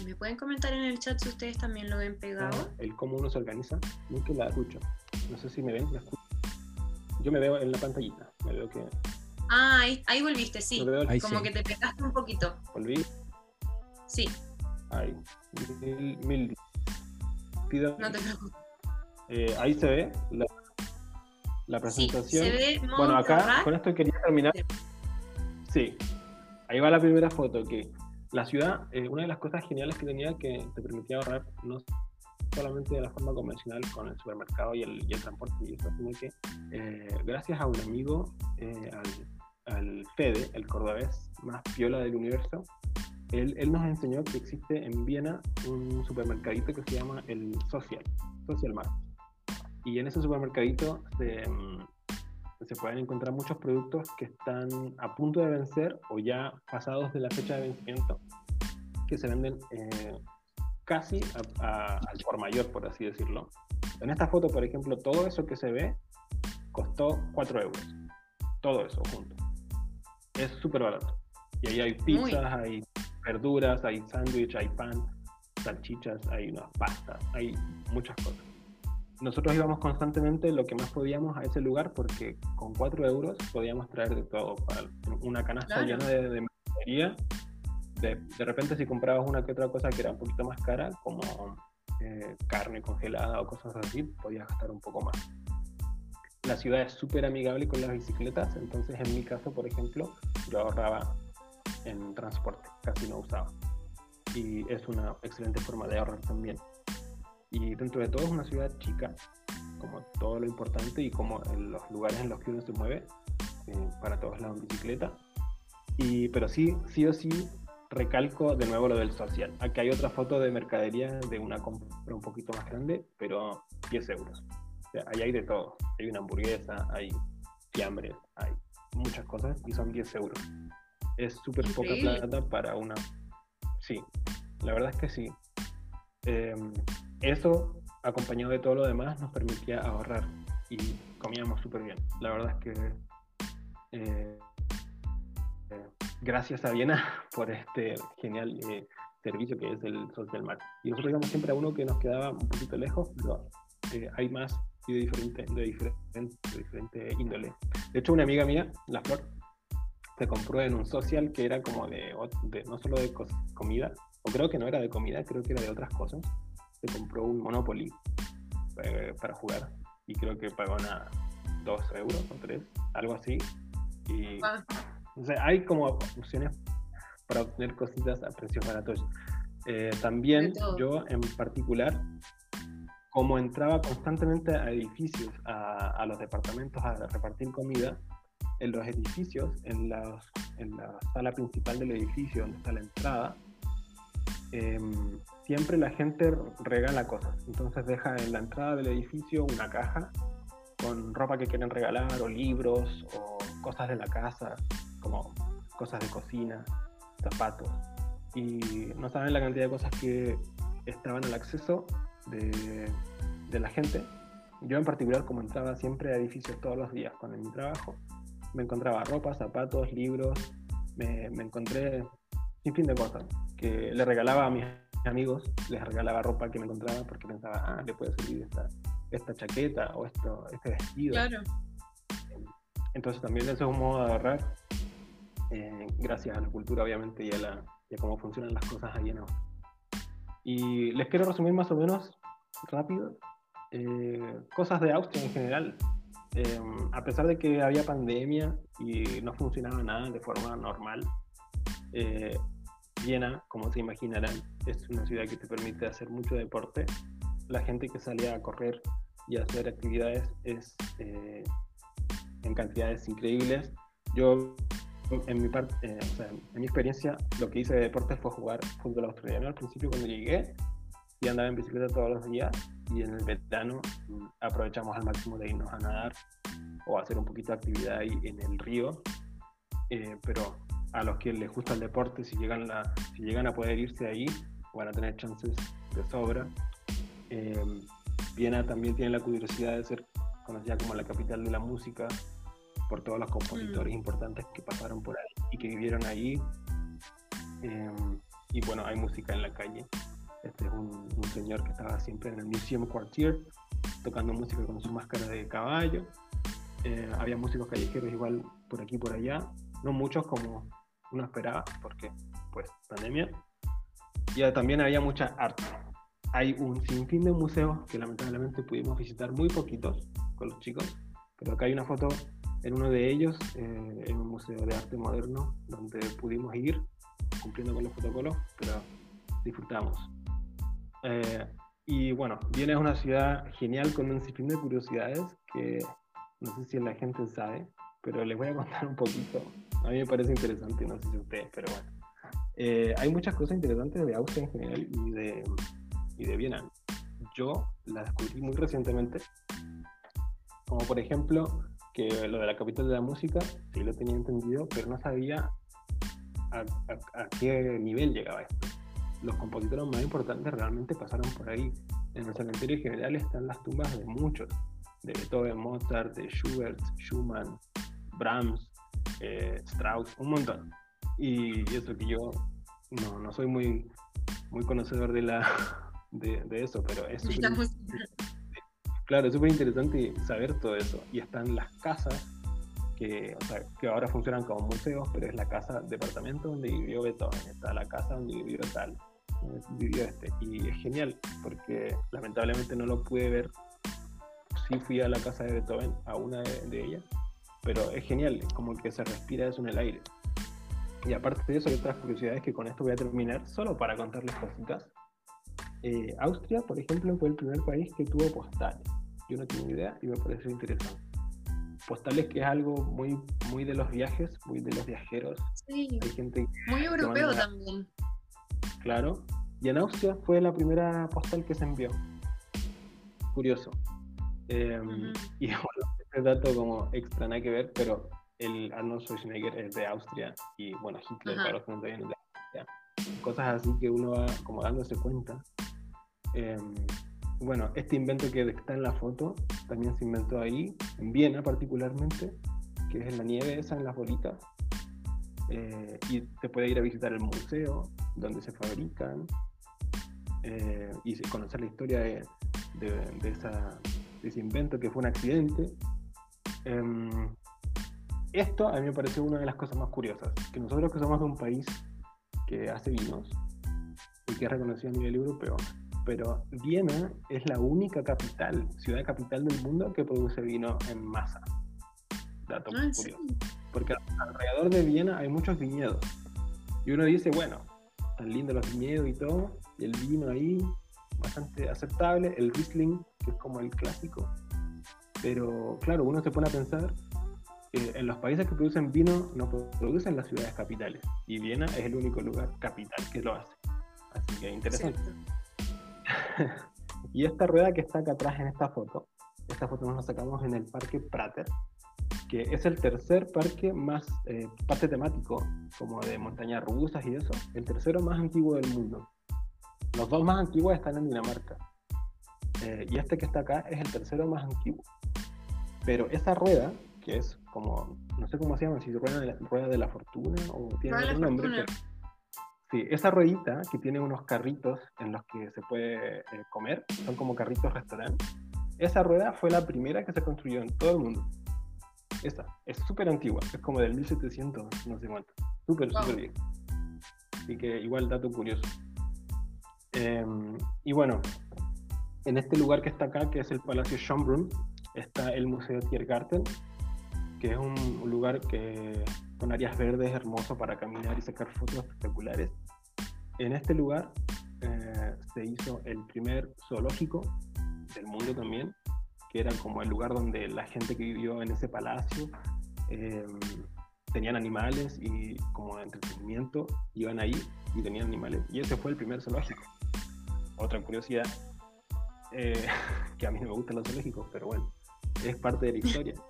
¿Me pueden comentar en el chat si ustedes también lo ven pegado? El cómo uno se organiza. Nunca la escucho. No sé si me ven, la escucho. Yo me veo en la pantallita. Me veo que Ah, ahí, volviste, sí. Como que te pegaste un poquito. ¿Volví? Sí. Ahí. Mil, mil. No te preocupes. Eh, ahí se ve la, la presentación. Sí, se ve bueno, acá con esto quería terminar. Sí. Ahí va la primera foto, que la ciudad, eh, una de las cosas geniales que tenía que te permitía ahorrar no solamente de la forma convencional con el supermercado y el, y el transporte y eso, sino que eh, gracias a un amigo, al al Fede, el cordobés más piola del universo, él, él, nos enseñó que existe en Viena un supermercadito que se llama el Social, Social Mart. Y en ese supermercadito se, mm, se, pueden encontrar muchos productos que están a punto de vencer o ya pasados de la fecha de vencimiento, que se venden eh, casi al por mayor, por así decirlo. En esta foto, por ejemplo, todo eso que se ve costó 4 euros. Todo eso junto es súper barato. Y ahí hay pizzas, hay verduras, hay sándwich, hay pan, salchichas, hay una pasta, hay muchas cosas. Nosotros íbamos constantemente lo que más podíamos a ese lugar porque con 4 euros podíamos traer de todo. Una canasta llena de, de mercadería. De, de, repente si comprabas una que otra cosa que era un poquito más cara, como eh, carne congelada o cosas así, podías gastar un poco más la ciudad es súper amigable con las bicicletas, entonces en mi caso, por ejemplo, yo ahorraba en transporte, casi no usaba. Y es una excelente forma de ahorrar también. Y dentro de todo es una ciudad chica, como todo lo importante y como en los lugares en los que uno se mueve, eh, para todos lados en bicicleta. Y, pero sí, sí o sí, recalco de nuevo lo del social. Aquí hay otra foto de mercadería de una compra un poquito más grande, pero 10 euros ahí hay de todo. Hay una hamburguesa, hay fiambres, hay muchas cosas y son 10 euros. Es súper poca plata para una... Sí, la verdad es que sí. Em, eso, acompañado de todo lo demás, nos permitía ahorrar y comíamos súper bien. La verdad es que eh, eh, gracias a Viena [laughs] por este genial eh, servicio que es el Social Mar. Y nosotros íbamos siempre a uno que nos quedaba un poquito lejos, pero hay más y de diferente, de diferente, de diferente índole. De hecho, una amiga mía, La Flor, se compró en un social que era como de, no solo de comida, o creo que no era de comida, creo que era de otras cosas. Se compró un Monopoly eh, para jugar y creo que pagó una 2 euros o 3, algo así. Y hay como opciones para obtener cositas a precios baratos. Eh, también yo en particular, como entraba constantemente a edificios, a, a los departamentos a repartir comida, en los edificios, en la, en la sala principal del edificio, donde está la entrada, em, siempre la gente regala cosas. Entonces deja en la entrada del edificio una caja con ropa que quieren regalar, o libros, o cosas de la casa, como cosas de cocina, zapatos. Y no saben la cantidad de cosas que estaban al acceso de, la gente. Yo en particular, como entraba siempre a edificios todos los días con mi trabajo, me encontraba ropa, zapatos, libros, me, encontré sin fin de cosas que le regalaba a mis amigos, les regalaba ropa que me encontraba porque pensaba, ah, le puede servir esta, esta chaqueta o esto, este vestido. Claro. Entonces también eso es un modo de ahorrar, eh, gracias a la cultura obviamente y a, la, cómo funcionan las cosas ahí en Austria. Y les quiero resumir más o menos rápido eh, cosas de Austria en general. Em, a pesar de que había pandemia y no funcionaba nada de forma normal, eh, Viena, como se imaginarán, es una ciudad que te permite hacer mucho deporte. La gente que salía a correr y a hacer actividades es eh, en cantidades increíbles. Yo, en mi, parte, eh, en mi experiencia, lo que hice de deporte fue jugar fútbol australiano al principio cuando llegué y andaba en bicicleta todos los días y en el verano mm, aprovechamos al máximo de irnos a nadar o hacer un poquito de actividad ahí en el río. Eh, pero a los que les gusta el deporte, si llegan, la, si llegan a poder irse ahí, van a tener chances de sobra. Eh, Viena también tiene la curiosidad de ser conocida como la capital de la música por todos los compositores mm. importantes que pasaron por ahí y que vivieron ahí. Eh, y bueno, hay música en la calle. Este es un, señor que estaba siempre en el Museum Quartier tocando música con su máscara de caballo. Eh, había músicos callejeros igual por aquí y por allá, no muchos como uno esperaba, porque pues pandemia. Y también había mucha arte. Hay un sinfín de museos que lamentablemente pudimos visitar muy poquitos con los chicos, pero acá hay una foto en uno de ellos, eh, en un museo de arte moderno, donde pudimos ir cumpliendo con los protocolos, pero disfrutamos. Eh, y bueno, Viena es una ciudad genial con un sinfín de curiosidades que no sé si la gente sabe, pero les voy a contar un poquito. A mí me parece interesante, no sé si ustedes, pero bueno. Eh, hay muchas cosas interesantes de Austria en general y de, y de Viena. Yo la descubrí muy recientemente, como por ejemplo que lo de la capital de la música, sí lo tenía entendido, pero no sabía a, a qué nivel llegaba esto los compositores más importantes realmente pasaron por ahí. En el cementerio general están las tumbas de muchos, de Beethoven, Mozart, de Schubert, Schumann, Brahms, eh, Strauss, un montón. Y eso que yo no, no soy muy, muy conocedor de, la, [laughs] de, eso, pero es súper Claro, es súper interesante saber todo eso. Y están las casas que, o sea, que ahora funcionan como museos, pero es la casa departamento donde vivió Beethoven, está la casa donde vivió tal, vivió este. Y es genial, porque lamentablemente no lo pude ver. Sí fui a la casa de Beethoven, a una de, ellas, pero es genial, como que se respira eso en el aire. Y aparte de eso, hay otras curiosidades que con esto voy a terminar, solo para contarles cositas. Eh, Austria, por ejemplo, fue el primer país que tuvo postales. Yo no tengo idea y me parece interesante. Postales que es algo muy, muy de los viajes, muy de los viajeros. Sí, gente muy europeo también. Claro. Y en Austria fue la primera postal que se envió. Curioso. Em, y [laughs] bueno, este dato como extra nada que ver, pero el Arnold Schwarzenegger es de Austria y bueno, Hitler los que no de Austria. Cosas así que uno va como dándose cuenta. Em, bueno, este invento que está en la foto también se inventó ahí, en Viena particularmente, que es en la nieve esa, en las bolitas. Eh, y se puede ir a visitar el museo donde se fabrican eh, y conocer la historia de, ese invento que fue un accidente. Em, esto a mí me pareció una de las cosas más curiosas, que nosotros que somos de un país que hace vinos y que es reconocido a nivel europeo, pero Viena es la única capital, ciudad capital del mundo que produce vino en masa. Dato ah, curioso. Porque alrededor de Viena hay muchos viñedos. Y uno dice, bueno, tan lindo los viñedos y todo, y el vino ahí, bastante aceptable, el Riesling, que es como el clásico. Pero claro, uno se pone a pensar que en los países que producen vino no producen las ciudades capitales. Y Viena es el único lugar capital que lo hace. Así que interesante. [laughs] y esta rueda que está acá atrás en esta foto, esta foto nos la sacamos en el Parque Prater, que es el tercer parque más, eh, parque temático, como de montañas rusas y eso, el tercero más antiguo del mundo. Los dos más antiguos están en Dinamarca. Eh, y este que está acá es el tercero más antiguo. Pero esa rueda, que es como, no sé cómo se llama, si rueda de la, rueda de la fortuna o tiene otro nombre. Sí, esa ruedita que tiene unos carritos en los que se puede eh, comer, son como carritos restaurante. Esa rueda fue la primera que se construyó en todo el mundo. Esa, es súper antigua, es como del 1700, no sé cuánto. Súper, súper bien. Así que igual dato curioso. Em, y bueno, en este lugar que está acá, que es el Palacio Schönbrunn, está el Museo Tiergarten, que es un lugar que con áreas verdes hermoso para caminar y sacar fotos espectaculares. En este lugar eh, se hizo el primer zoológico del mundo también, que era como el lugar donde la gente que vivió en ese palacio eh, tenían animales y como entretenimiento iban ahí y tenían animales. Y ese fue el primer zoológico. Otra curiosidad, eh, [laughs] que a mí no me gustan los zoológicos, pero bueno, es parte de la historia. [laughs]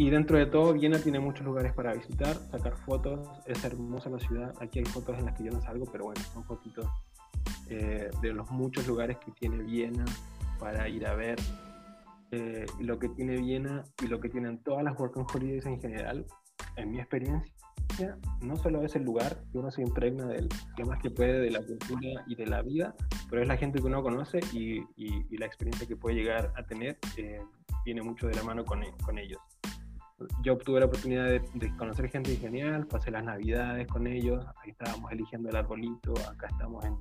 Y dentro de todo, Viena tiene muchos lugares para visitar, sacar fotos, es hermosa la ciudad. Aquí hay fotos en las que yo no salgo, pero bueno, son fotitos eh, de los muchos lugares que tiene Viena para ir a ver. Eh, lo que tiene Viena y lo que tienen todas las Working Holidays en general, en mi experiencia, no solo es el lugar que uno se impregna de él, lo más que puede de la cultura y de la vida, pero es la gente que uno conoce y, la experiencia que puede llegar a tener eh, viene mucho de la mano con, ellos. Yo obtuve la oportunidad de, conocer gente genial, pasé las navidades con ellos, ahí estábamos eligiendo el arbolito, acá estamos en,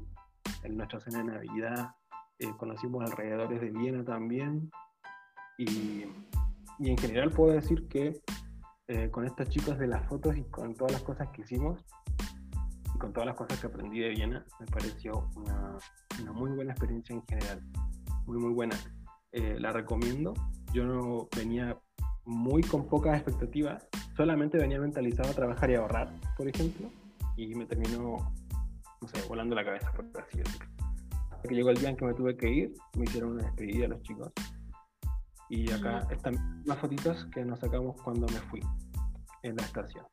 en nuestra cena de Navidad, eh, conocimos alrededores de Viena también, y en general puedo decir que eh, con estos chicos de las fotos y con todas las cosas que hicimos, y con todas las cosas que aprendí de Viena, me pareció una, muy buena experiencia en general, muy muy buena. Eh, la recomiendo. Yo no venía muy con pocas expectativas, solamente venía mentalizado a trabajar y ahorrar, por ejemplo, y me terminó, no sé, volando la cabeza, por así decirlo. Que llegó el día en que me tuve que ir, me hicieron una despedida los chicos. Y acá están las fotitos que nos sacamos cuando me fui en la estación.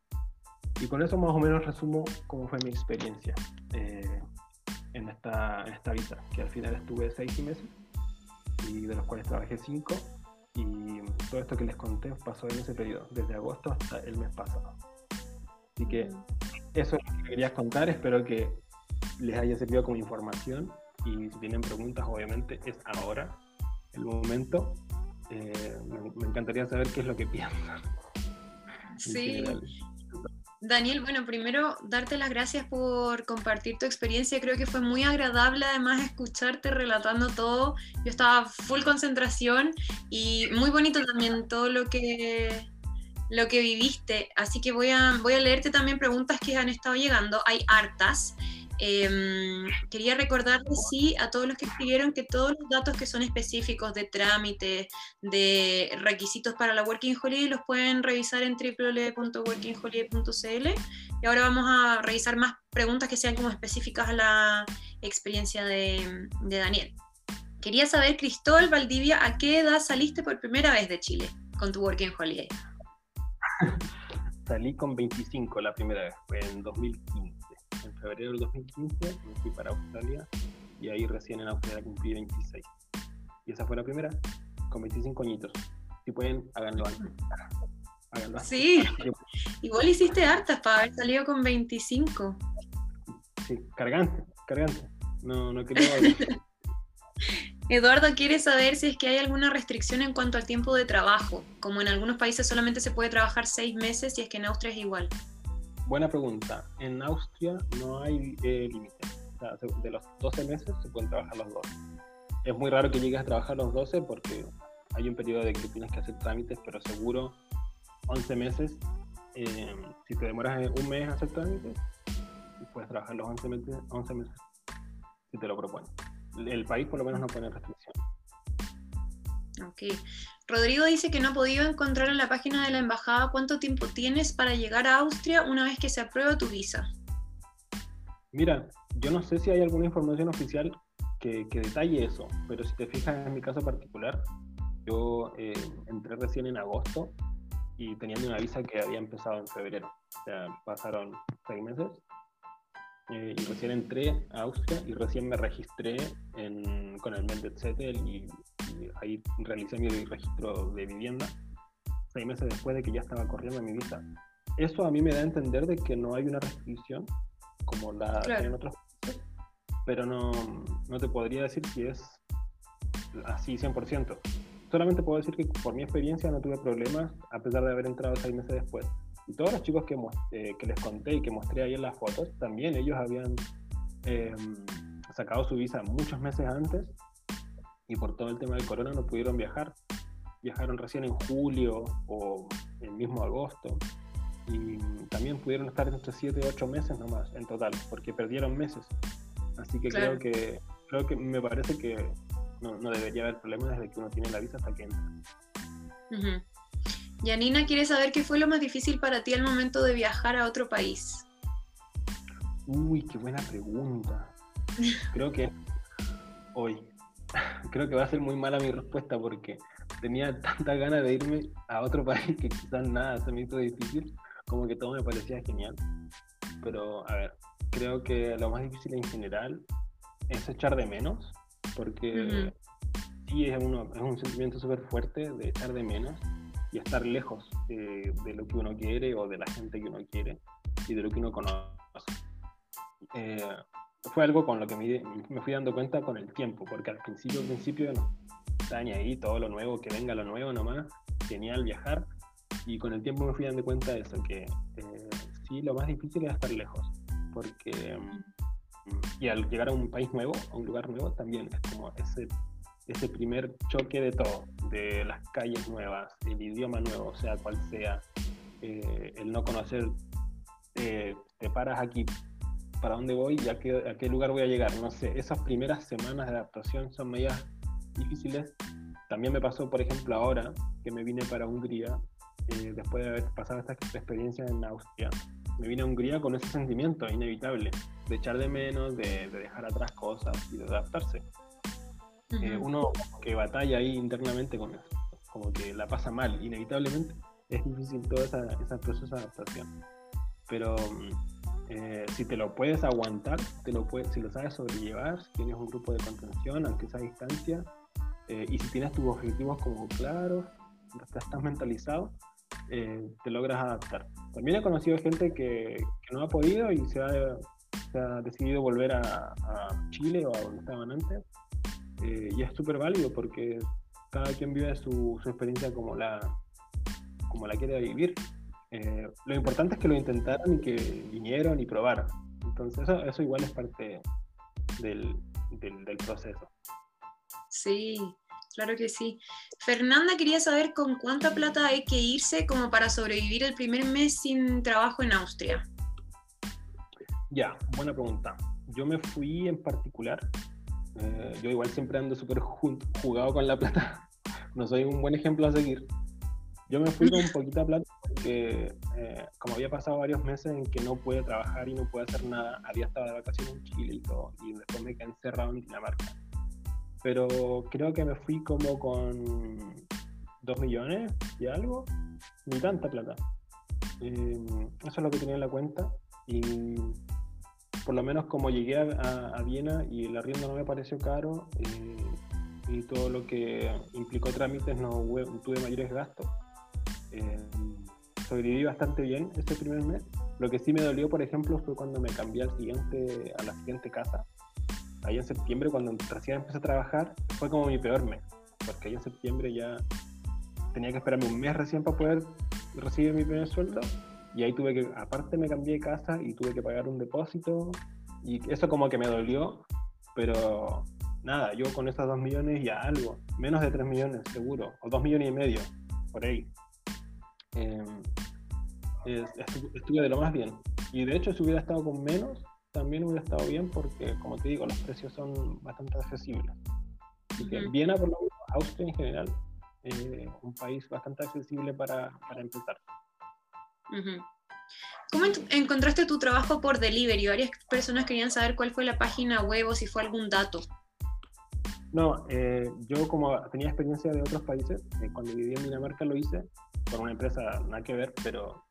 Y con eso más o menos resumo cómo fue mi experiencia eh, en, esta, en esta visa, que al final estuve seis meses y de los cuales trabajé cinco y todo esto que les conté pasó en ese periodo, desde agosto hasta el mes pasado. Así que eso es lo que quería contar, espero que les haya servido como información y si tienen preguntas, obviamente es ahora el momento. Eh, me, encantaría saber qué es lo que piensan. Sí. Daniel, bueno, primero darte las gracias por compartir tu experiencia. Creo que fue muy agradable además escucharte relatando todo. Yo estaba full concentración y muy bonito también todo lo que lo que viviste. Así que voy a, voy a leerte también preguntas que han estado llegando. Hay hartas. Em, quería recordarles, sí, a todos los que escribieron que todos los datos que son específicos de trámite, de requisitos para la Working Holiday, los pueden revisar en www.workingholiday.cl. Y ahora vamos a revisar más preguntas que sean como específicas a la experiencia de Daniel. Quería saber, Cristóbal Valdivia, ¿a qué edad saliste por primera vez de Chile con tu Working Holiday? [laughs] Salí con 25 la primera vez, fue en 2015 en febrero del 2015 me fui para Australia y ahí recién en Australia cumplí 26. Y esa fue la primera, con 25 añitos. Si pueden, háganlo antes. Háganlo Sí, igual hiciste hartas para haber salido con 25. Sí, cargante, cargante. No, no quería [laughs] Eduardo quiere saber si es que hay alguna restricción en cuanto al tiempo de trabajo, como en algunos países solamente se puede trabajar seis meses y es que en Austria es igual. Buena pregunta. En Austria no hay eh, límite. de los 12 meses se pueden trabajar los 12. Es muy raro que llegues a trabajar los 12 porque hay un periodo de que tienes que hacer trámites, pero seguro 11 meses. Eh, si te demoras un mes a hacer trámites, puedes trabajar los 11 meses, 11 meses si te lo propones el país por lo menos no pone restricción. Ok. Rodrigo dice que no ha podido encontrar en la página de la embajada cuánto tiempo tienes para llegar a Austria una vez que se aprueba tu visa. Mira, yo no sé si hay alguna información oficial que, detalle eso, pero si te fijas en mi caso particular, yo eh, entré recién en agosto y teniendo una visa que había empezado en febrero. O sea, pasaron seis meses eh, y recién entré a Austria y recién me registré con el Zettel y, y, ahí realicé mi registro de vivienda seis meses después de que ya estaba corriendo mi visa. Eso a mí me da a entender de que no hay una restricción como la en otros países, pero no, no te podría decir si es así 100%. Solamente puedo decir que por mi experiencia no tuve problemas a pesar de haber entrado seis meses después. Y todos los chicos que, eh, que les conté y que mostré ahí en las fotos, también ellos habían em, sacado su visa muchos meses antes y por todo el tema del corona no pudieron viajar. Viajaron recién en julio o el mismo agosto y también pudieron estar entre 7 y 8 meses nomás en total, porque perdieron meses. Así que creo que creo que me parece que no, no, debería haber problema desde que uno tiene la visa hasta que entra. Yanina quiere saber qué fue lo más difícil para ti al momento de viajar a otro país. Uy, qué buena pregunta. Creo que hoy, [laughs] creo que va a ser muy mala mi respuesta porque tenía [laughs] tanta ganas de irme a otro país que quizás nada se me hizo difícil, como que todo me parecía genial. Pero, a ver, creo que lo más difícil en general es echar de menos, porque sí es, uno, es un sentimiento súper fuerte de echar de menos y estar lejos de, lo que uno quiere o de la gente que uno quiere y de lo que uno conoce. Eh, fue algo con lo que me, fui dando cuenta con el tiempo, porque al principio, al principio no extraña ahí todo lo nuevo, que venga lo nuevo nomás, genial viajar, y con el tiempo me fui dando cuenta de eso, que eh, sí, lo más difícil es estar lejos, porque mm, y al llegar a un país nuevo, a un lugar nuevo, también es como ese ese primer choque de todo, de las calles nuevas, el idioma nuevo, sea cual sea, eh, el no conocer, eh, te paras aquí, ¿para dónde voy y a qué, a qué lugar voy a llegar? No sé, esas primeras semanas de adaptación son medias difíciles. También me pasó, por ejemplo, ahora que me vine para Hungría, eh, después de haber pasado esta experiencia en Austria, me vine a Hungría con ese sentimiento inevitable de echar de menos, de, de dejar atrás cosas y de adaptarse. Eh, uno que batalla ahí internamente con eso, como que la pasa mal, inevitablemente es difícil todo ese proceso de adaptación. Pero mm, eh, si te lo puedes aguantar, te lo puedes, si lo sabes sobrellevar, si tienes un grupo de contención, aunque sea a distancia, eh, y si tienes tus objetivos como claros, estás mentalizado, te logras adaptar. También he conocido gente que, no ha podido y se ha, decidido volver a, a Chile o a donde estaban antes eh, y es súper válido porque cada quien vive su, su, experiencia como la, como la quiere vivir. Eh, lo importante es que lo intentaron y que vinieron y probaron. Entonces eso, eso igual es parte del, del, del proceso. Sí, claro que sí. Fernanda quería saber con cuánta plata hay que irse como para sobrevivir el primer mes sin trabajo en Austria. Ya, buena pregunta. Yo me fui en particular eh, yo igual siempre ando súper jugado con la plata. [laughs] no soy un buen ejemplo a seguir. Yo me fui con un [laughs] poquita plata porque eh, como había pasado varios meses en que no pude trabajar y no pude hacer nada, había estado de vacaciones en Chile y todo, y después me quedé encerrado en Dinamarca. Pero creo que me fui como con dos millones y algo, ni tanta plata. Eh, eso es lo que tenía en la cuenta y por lo menos como llegué a, Viena y el arriendo no me pareció caro eh, y todo lo que implicó trámites no tuve mayores gastos. Eh, sobreviví bastante bien ese primer mes. Lo que sí me dolió, por ejemplo, fue cuando me cambié al siguiente, a la siguiente casa. ahí en septiembre, cuando recién empecé a trabajar, fue como mi peor mes, porque ahí en septiembre ya tenía que esperarme un mes recién para poder recibir mi primer sueldo, y ahí tuve que, aparte me cambié de casa y tuve que pagar un depósito, y eso como que me dolió, pero nada, yo con esos dos millones ya algo, menos de tres millones seguro, o dos millones y medio, por ahí. Em, estuve de lo más bien. Y de hecho, si hubiera estado con menos, también hubiera estado bien porque, como te digo, los precios son bastante accesibles. Así que Viena, por lo menos, Austria en general, eh, un país bastante accesible para, para empezar. ¿Cómo encontraste tu trabajo por delivery? Varias personas querían saber cuál fue la página web o si fue algún dato. No, eh, yo como tenía experiencia de otros países, eh, cuando viví en Dinamarca lo hice por una empresa nada que ver, pero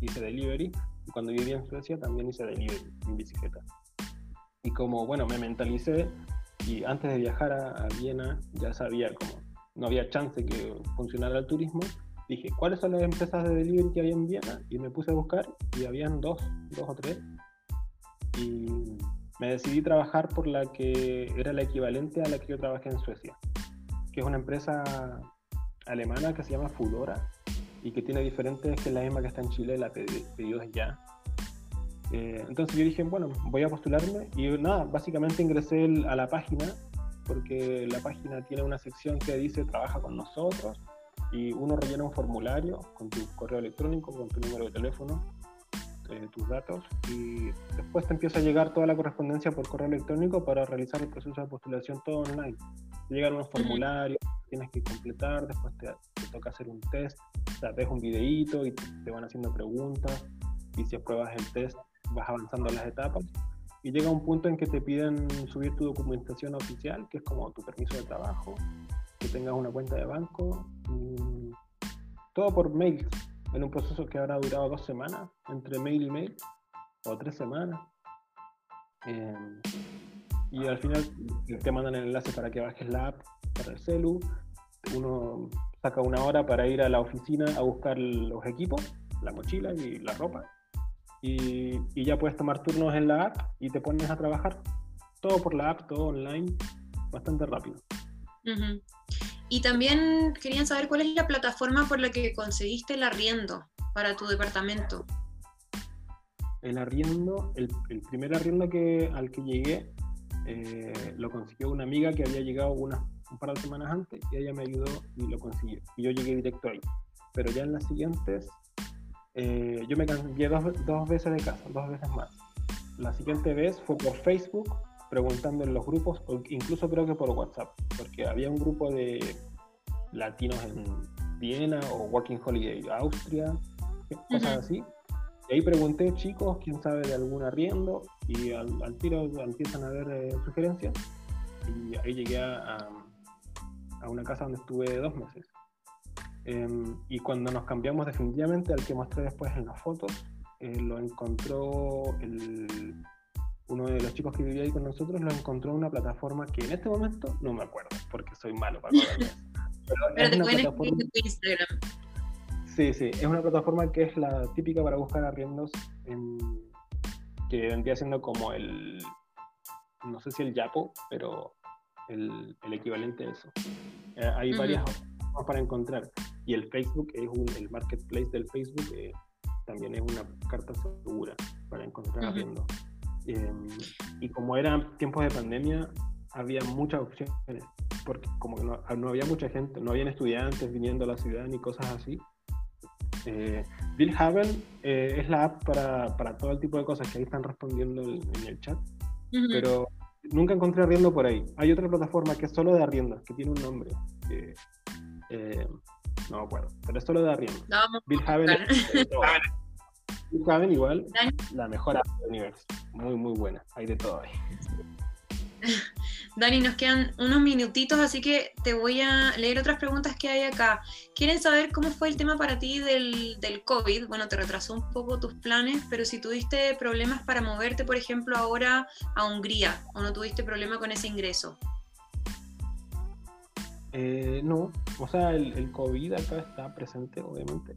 hice delivery y cuando viví en Suecia también hice delivery en bicicleta. Y como, bueno, me mentalicé y antes de viajar a, Viena ya sabía como no había chance que funcionara el turismo, dije, ¿cuáles son las empresas de delivery que hay en Viena? Y me puse a buscar y habían dos, dos o tres. Y me decidí trabajar por la que era la equivalente a la que yo trabajé en Suecia, que es una empresa alemana que se llama Fudora y que tiene diferentes, que es la misma que está en Chile, la pedidos ya. Eh, entonces yo dije, bueno, voy a postularme y nada, básicamente ingresé a la página porque la página tiene una sección que dice trabaja con nosotros y uno rellena un formulario con tu correo electrónico, con tu número de teléfono, eh, tus datos y después te empieza a llegar toda la correspondencia por correo electrónico para realizar el proceso de postulación todo online. Llegan unos formularios, tienes que completar, después te, te toca hacer un test o sea, ves un videíto y te van haciendo preguntas y si apruebas el test vas avanzando las etapas y llega un punto en que te piden subir tu documentación oficial, que es como tu permiso de trabajo, que tengas una cuenta de banco, todo por mail, en un proceso que habrá durado dos semanas, entre mail y mail, o tres semanas. Em, y al final te mandan el enlace para que bajes la app para el celu, uno saca una hora para ir a la oficina a buscar los equipos, la mochila y la ropa. Y, ya puedes tomar turnos en la app y te pones a trabajar. Todo por la app, todo online, bastante rápido. Y también querían saber cuál es la plataforma por la que conseguiste el arriendo para tu departamento. El arriendo, el, primer arriendo que, al que llegué, eh, lo consiguió una amiga que había llegado unas un par de semanas antes y ella me ayudó y lo consiguió. Y yo llegué directo ahí. Pero ya en las siguientes, eh, yo me cambié dos, dos veces de casa, dos veces más. La siguiente vez fue por Facebook, preguntando en los grupos, o incluso creo que por WhatsApp, porque había un grupo de latinos en Viena o Working Holiday Austria, cosas así. Y ahí pregunté, chicos, ¿quién sabe de algún arriendo? Y al, tiro empiezan a ver eh, sugerencias. Y ahí llegué a, a una casa donde estuve dos meses. Em, y cuando nos cambiamos definitivamente al que mostré después en las fotos, eh, lo encontró el, uno de los chicos que vivía ahí con nosotros, lo encontró en una plataforma que en este momento no me acuerdo, porque soy malo para acordarme. [laughs] Pero, Pero te pueden escribir en tu Instagram. Sí, sí, es una plataforma que es la típica para buscar arriendos, en, que vendría siendo como el, no sé si el Yapo, pero el, equivalente a eso. Eh, hay varias formas para encontrar. Y el Facebook es un, el marketplace del Facebook eh, también es una carta segura para encontrar uh y como eran tiempos de pandemia, había muchas opciones, porque como no, no, había mucha gente, no habían estudiantes viniendo a la ciudad ni cosas así. Eh, Bill Haven es la app para, para, todo el tipo de cosas que ahí están respondiendo en, el chat, pero nunca encontré arriendo por ahí. Hay otra plataforma que es solo de arriendo, que tiene un nombre. Eh, no me acuerdo, pero es solo de arriendo. Bill Haven. Bill Haven igual, la mejor app del universo. Muy, muy buena. Hay de todo ahí. [laughs] Dani, nos quedan unos minutitos, así que te voy a leer otras preguntas que hay acá. Quieren saber cómo fue el tema para ti del, del COVID. Bueno, te retrasó un poco tus planes, pero si tuviste problemas para moverte, por ejemplo, ahora a Hungría, o no tuviste problema con ese ingreso. Eh, no, o sea, el, COVID acá está presente, obviamente.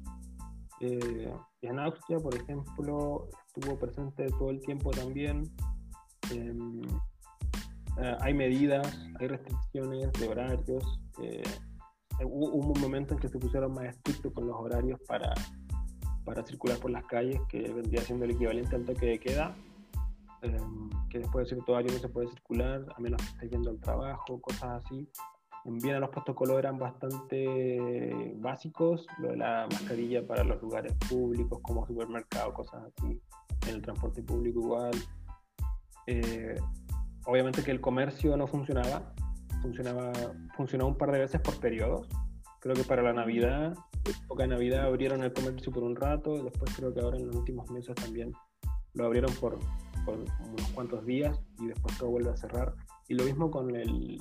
Eh, en Austria, por ejemplo, estuvo presente todo el tiempo también. Em, eh, hay medidas, hay restricciones de horarios. Eh, hubo, un momento en que se pusieron más estrictos con los horarios para, para circular por las calles, que vendría siendo el equivalente al toque de queda, em, que después de cierto horario no se puede circular, a menos que esté yendo al trabajo, cosas así. En Viena los protocolos eran bastante básicos, lo de la mascarilla para los lugares públicos como supermercados, cosas así, en el transporte público igual. Eh, obviamente que el comercio no funcionaba, funcionaba, funcionó un par de veces por periodos. Creo que para la Navidad, época de Navidad abrieron el comercio por un rato, después creo que ahora en los últimos meses también lo abrieron por, unos cuantos días y después todo vuelve a cerrar. Y lo mismo con el,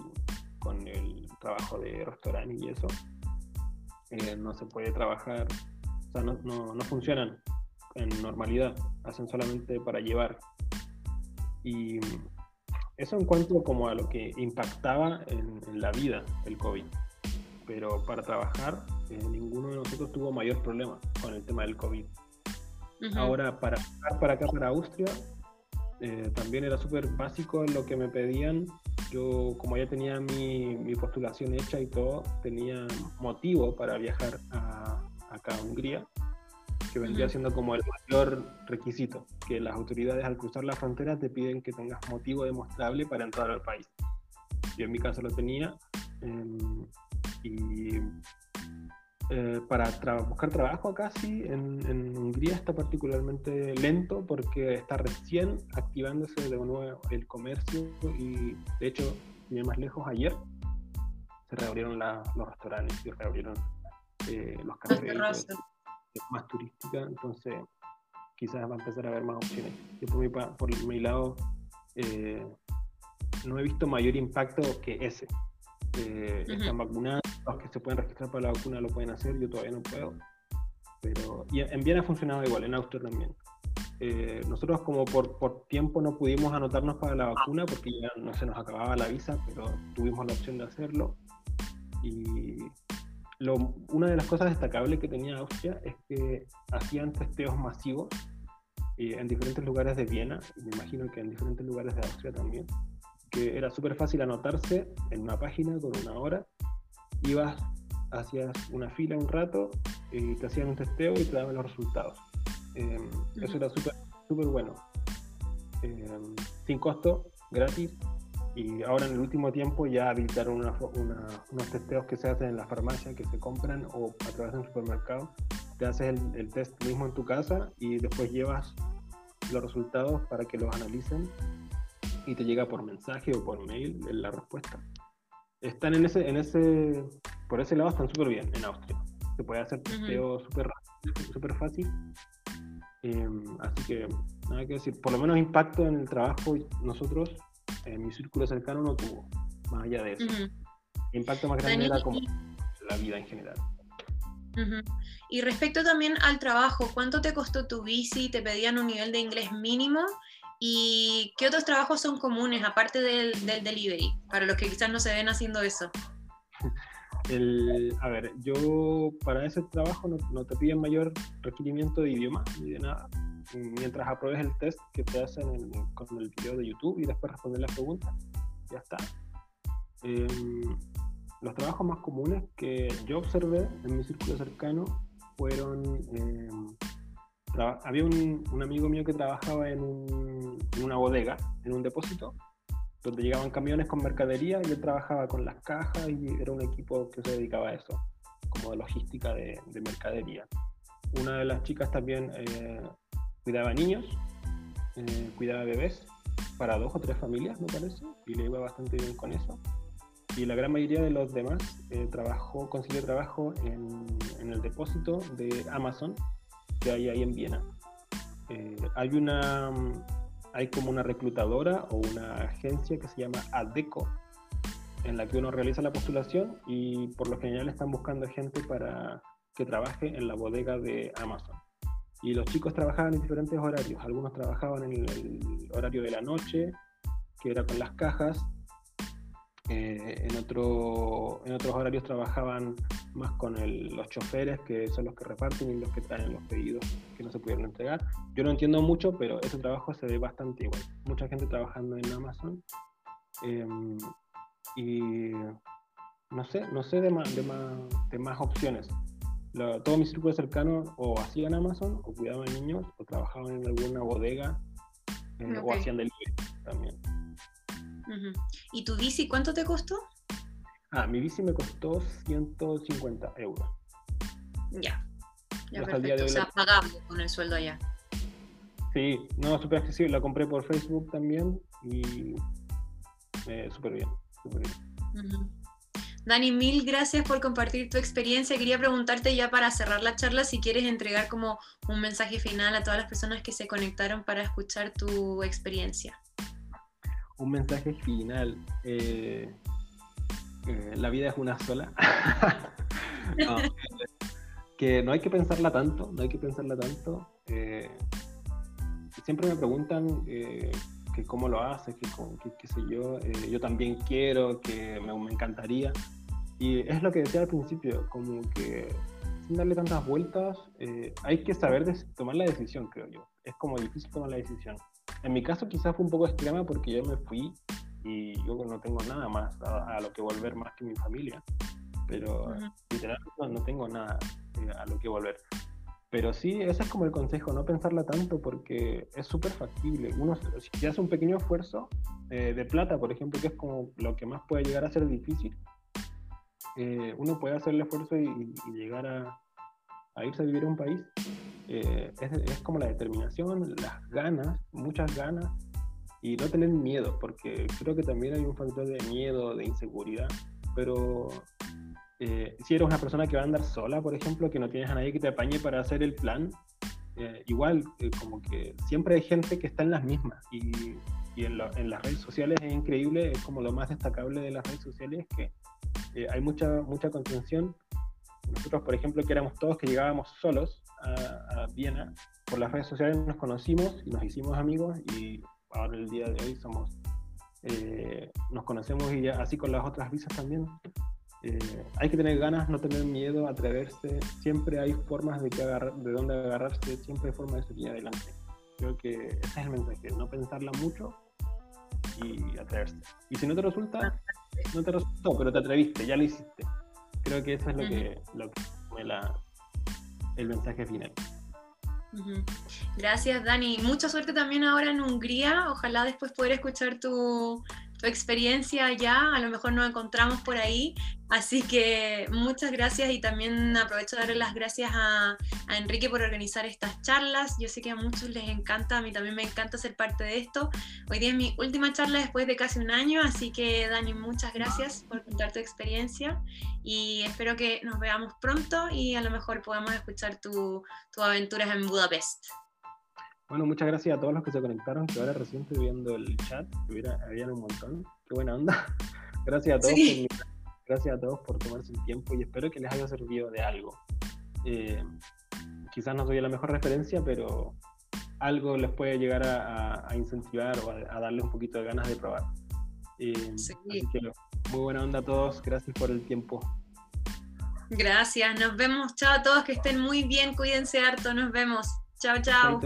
con el trabajo de restaurante y eso. Eh, no se puede trabajar, o sea, no, no, no, funcionan en normalidad, hacen solamente para llevar. Y eso en cuanto como a lo que impactaba en, la vida el COVID. Pero para trabajar, eh, ninguno de nosotros tuvo mayor problema con el tema del COVID. Ahora, para para acá, para Austria, eh, también era súper básico lo que me pedían yo como ya tenía mi, mi, postulación hecha y todo, tenía motivo para viajar a, acá a Hungría, que vendría siendo como el mayor requisito, que las autoridades al cruzar la frontera te piden que tengas motivo demostrable para entrar al país. Yo en mi caso lo tenía em, y eh, para buscar trabajo acá sí, en, en, Hungría está particularmente lento porque está recién activándose de nuevo el comercio y de hecho, sin más lejos, ayer se reabrieron los restaurantes y reabrieron eh, los cafés. Es más turística, entonces quizás va a empezar a haber más opciones. Yo por mi, por mi lado eh, no he visto mayor impacto que ese. Están vacunados los que se pueden registrar para la vacuna lo pueden hacer, yo todavía no puedo. Pero y en Viena ha funcionado igual, en Austria también. Eh, nosotros como por, por, tiempo no pudimos anotarnos para la vacuna porque ya no se nos acababa la visa, pero tuvimos la opción de hacerlo. Y lo, una de las cosas destacables que tenía Austria es que hacían testeos masivos eh, en diferentes lugares de Viena, y me imagino que en diferentes lugares de Austria también, que era súper fácil anotarse en una página con una hora ibas, hacías una fila un rato, y te hacían un testeo y te daban los resultados. Em, eso era súper super bueno. Em, sin costo, gratis. Y ahora en el último tiempo ya habilitaron unos testeos que se hacen en la farmacia, que se compran o a través de un supermercado. Te haces el, el test mismo en tu casa y después llevas los resultados para que los analicen y te llega por mensaje o por mail la respuesta están en ese, en ese, por ese lado están súper bien en Austria. Se puede hacer testeo súper super fácil. Em, así que nada que decir, por lo menos impacto en el trabajo nosotros, en mi círculo cercano no tuvo, más allá de eso. Impacto más grande era como la vida en general. Y respecto también al trabajo, ¿cuánto te costó tu bici? ¿Te pedían un nivel de inglés mínimo? ¿Y qué otros trabajos son comunes aparte del, del delivery? Para los que quizás no se ven haciendo eso. [laughs] El, a ver, yo para ese trabajo no, te piden mayor requerimiento de idioma ni de nada. Mientras apruebes el test que te hacen con el video de YouTube y después responder las preguntas, ya está. Em, los trabajos más comunes que yo observé en mi círculo cercano fueron em, había un, amigo mío que trabajaba en, una bodega, en un depósito, donde llegaban camiones con mercadería y él trabajaba con las cajas y era un equipo que se dedicaba a eso, como de logística de, mercadería. Una de las chicas también eh, cuidaba niños, eh, cuidaba bebés para dos o tres familias, me parece, y le iba bastante bien con eso. Y la gran mayoría de los demás eh, trabajó, consiguió trabajo en, el depósito de Amazon, que hay ahí en Viena. Eh, hay una hay como una reclutadora o una agencia que se llama ADECO, en la que uno realiza la postulación y por lo general están buscando gente para que trabaje en la bodega de Amazon. Y los chicos trabajaban en diferentes horarios. Algunos trabajaban en el horario de la noche, que era con las cajas, eh, en, otro, en otros horarios trabajaban más con los choferes, que son los que reparten y los que traen los pedidos que no se pudieron entregar. Yo no entiendo mucho, pero ese trabajo se ve bastante igual. Mucha gente trabajando en Amazon Em, y no sé, no sé de más, de más, de más opciones. Todo mi círculo cercano o hacían Amazon, o cuidaban niños, o trabajaban en alguna bodega, o hacían delivery también. ¿Y tu bici cuánto te costó? Ah, mi bici me costó 150 euros. Ya. Ya, perfecto. o sea, pagable con el sueldo allá. Sí, no, súper accesible. La compré por Facebook también y eh, súper bien, súper bien. Dani, mil gracias por compartir tu experiencia. Quería preguntarte ya para cerrar la charla si quieres entregar como un mensaje final a todas las personas que se conectaron para escuchar tu experiencia. Un mensaje final. Eh, eh, la vida es una sola. [laughs] que no hay que pensarla tanto, no hay que pensarla tanto. Eh, siempre me preguntan que cómo lo haces, que, qué sé yo, yo también quiero, que me encantaría. Y es lo que decía al principio, como que sin darle tantas vueltas, eh, hay que saber tomar la decisión, creo yo. Es como difícil tomar la decisión. En mi caso quizás fue un poco extrema porque yo me fui y yo no tengo nada más a, lo que volver más que mi familia. Pero literalmente no, tengo nada eh, a lo que volver. Pero sí, ese es como el consejo, no pensarla tanto porque es súper factible. Uno, si hace un pequeño esfuerzo eh, de plata, por ejemplo, que es como lo que más puede llegar a ser difícil, eh, uno puede hacer el esfuerzo y, llegar a, irse a vivir a un país, eh, es, como la determinación, las ganas, muchas ganas, y no tener miedo, porque creo que también hay un factor de miedo, de inseguridad, pero eh, si eres una persona que va a andar sola, por ejemplo, que no tienes a nadie que te apañe para hacer el plan, igual, como que siempre hay gente que está en las mismas, y, en, en, las redes sociales es increíble, es como lo más destacable de las redes sociales, que eh, hay mucha, mucha contención. Nosotros, por ejemplo, que éramos todos que llegábamos solos a, Viena, por las redes sociales nos conocimos y nos hicimos amigos y ahora el día de hoy somos, eh, nos conocemos y ya así con las otras visas también. Eh, hay que tener ganas, no tener miedo, atreverse. Siempre hay formas de, que de dónde agarrarse, siempre hay formas de seguir adelante. Creo que ese es el mensaje, no pensarla mucho y atreverse. Y si no te resulta, no te resultó, pero te atreviste, ya lo hiciste. Creo que eso es lo que, lo que fue la, el mensaje final. Gracias, Dani. Mucha suerte también ahora en Hungría. Ojalá después poder escuchar tu, tu experiencia allá, a lo mejor nos encontramos por ahí, así que muchas gracias y también aprovecho de darle las gracias a, Enrique por organizar estas charlas, yo sé que a muchos les encanta, a mí también me encanta ser parte de esto, hoy día es mi última charla después de casi un año, así que Dani, muchas gracias por contar tu experiencia y espero que nos veamos pronto y a lo mejor podamos escuchar tus aventuras en Budapest. Bueno, muchas gracias a todos los que se conectaron, que ahora recién estoy viendo el chat, que hubiera, habían un montón. Qué buena onda. [laughs] Gracias a todos, por, gracias a todos por tomarse el tiempo y espero que les haya servido de algo. Eh, quizás no soy la mejor referencia, pero algo les puede llegar a, incentivar o a, darle un poquito de ganas de probar. Eh, así que muy buena onda a todos, gracias por el tiempo. Gracias, nos vemos, chao a todos, que estén muy bien, cuídense harto, nos vemos. Chao, chao.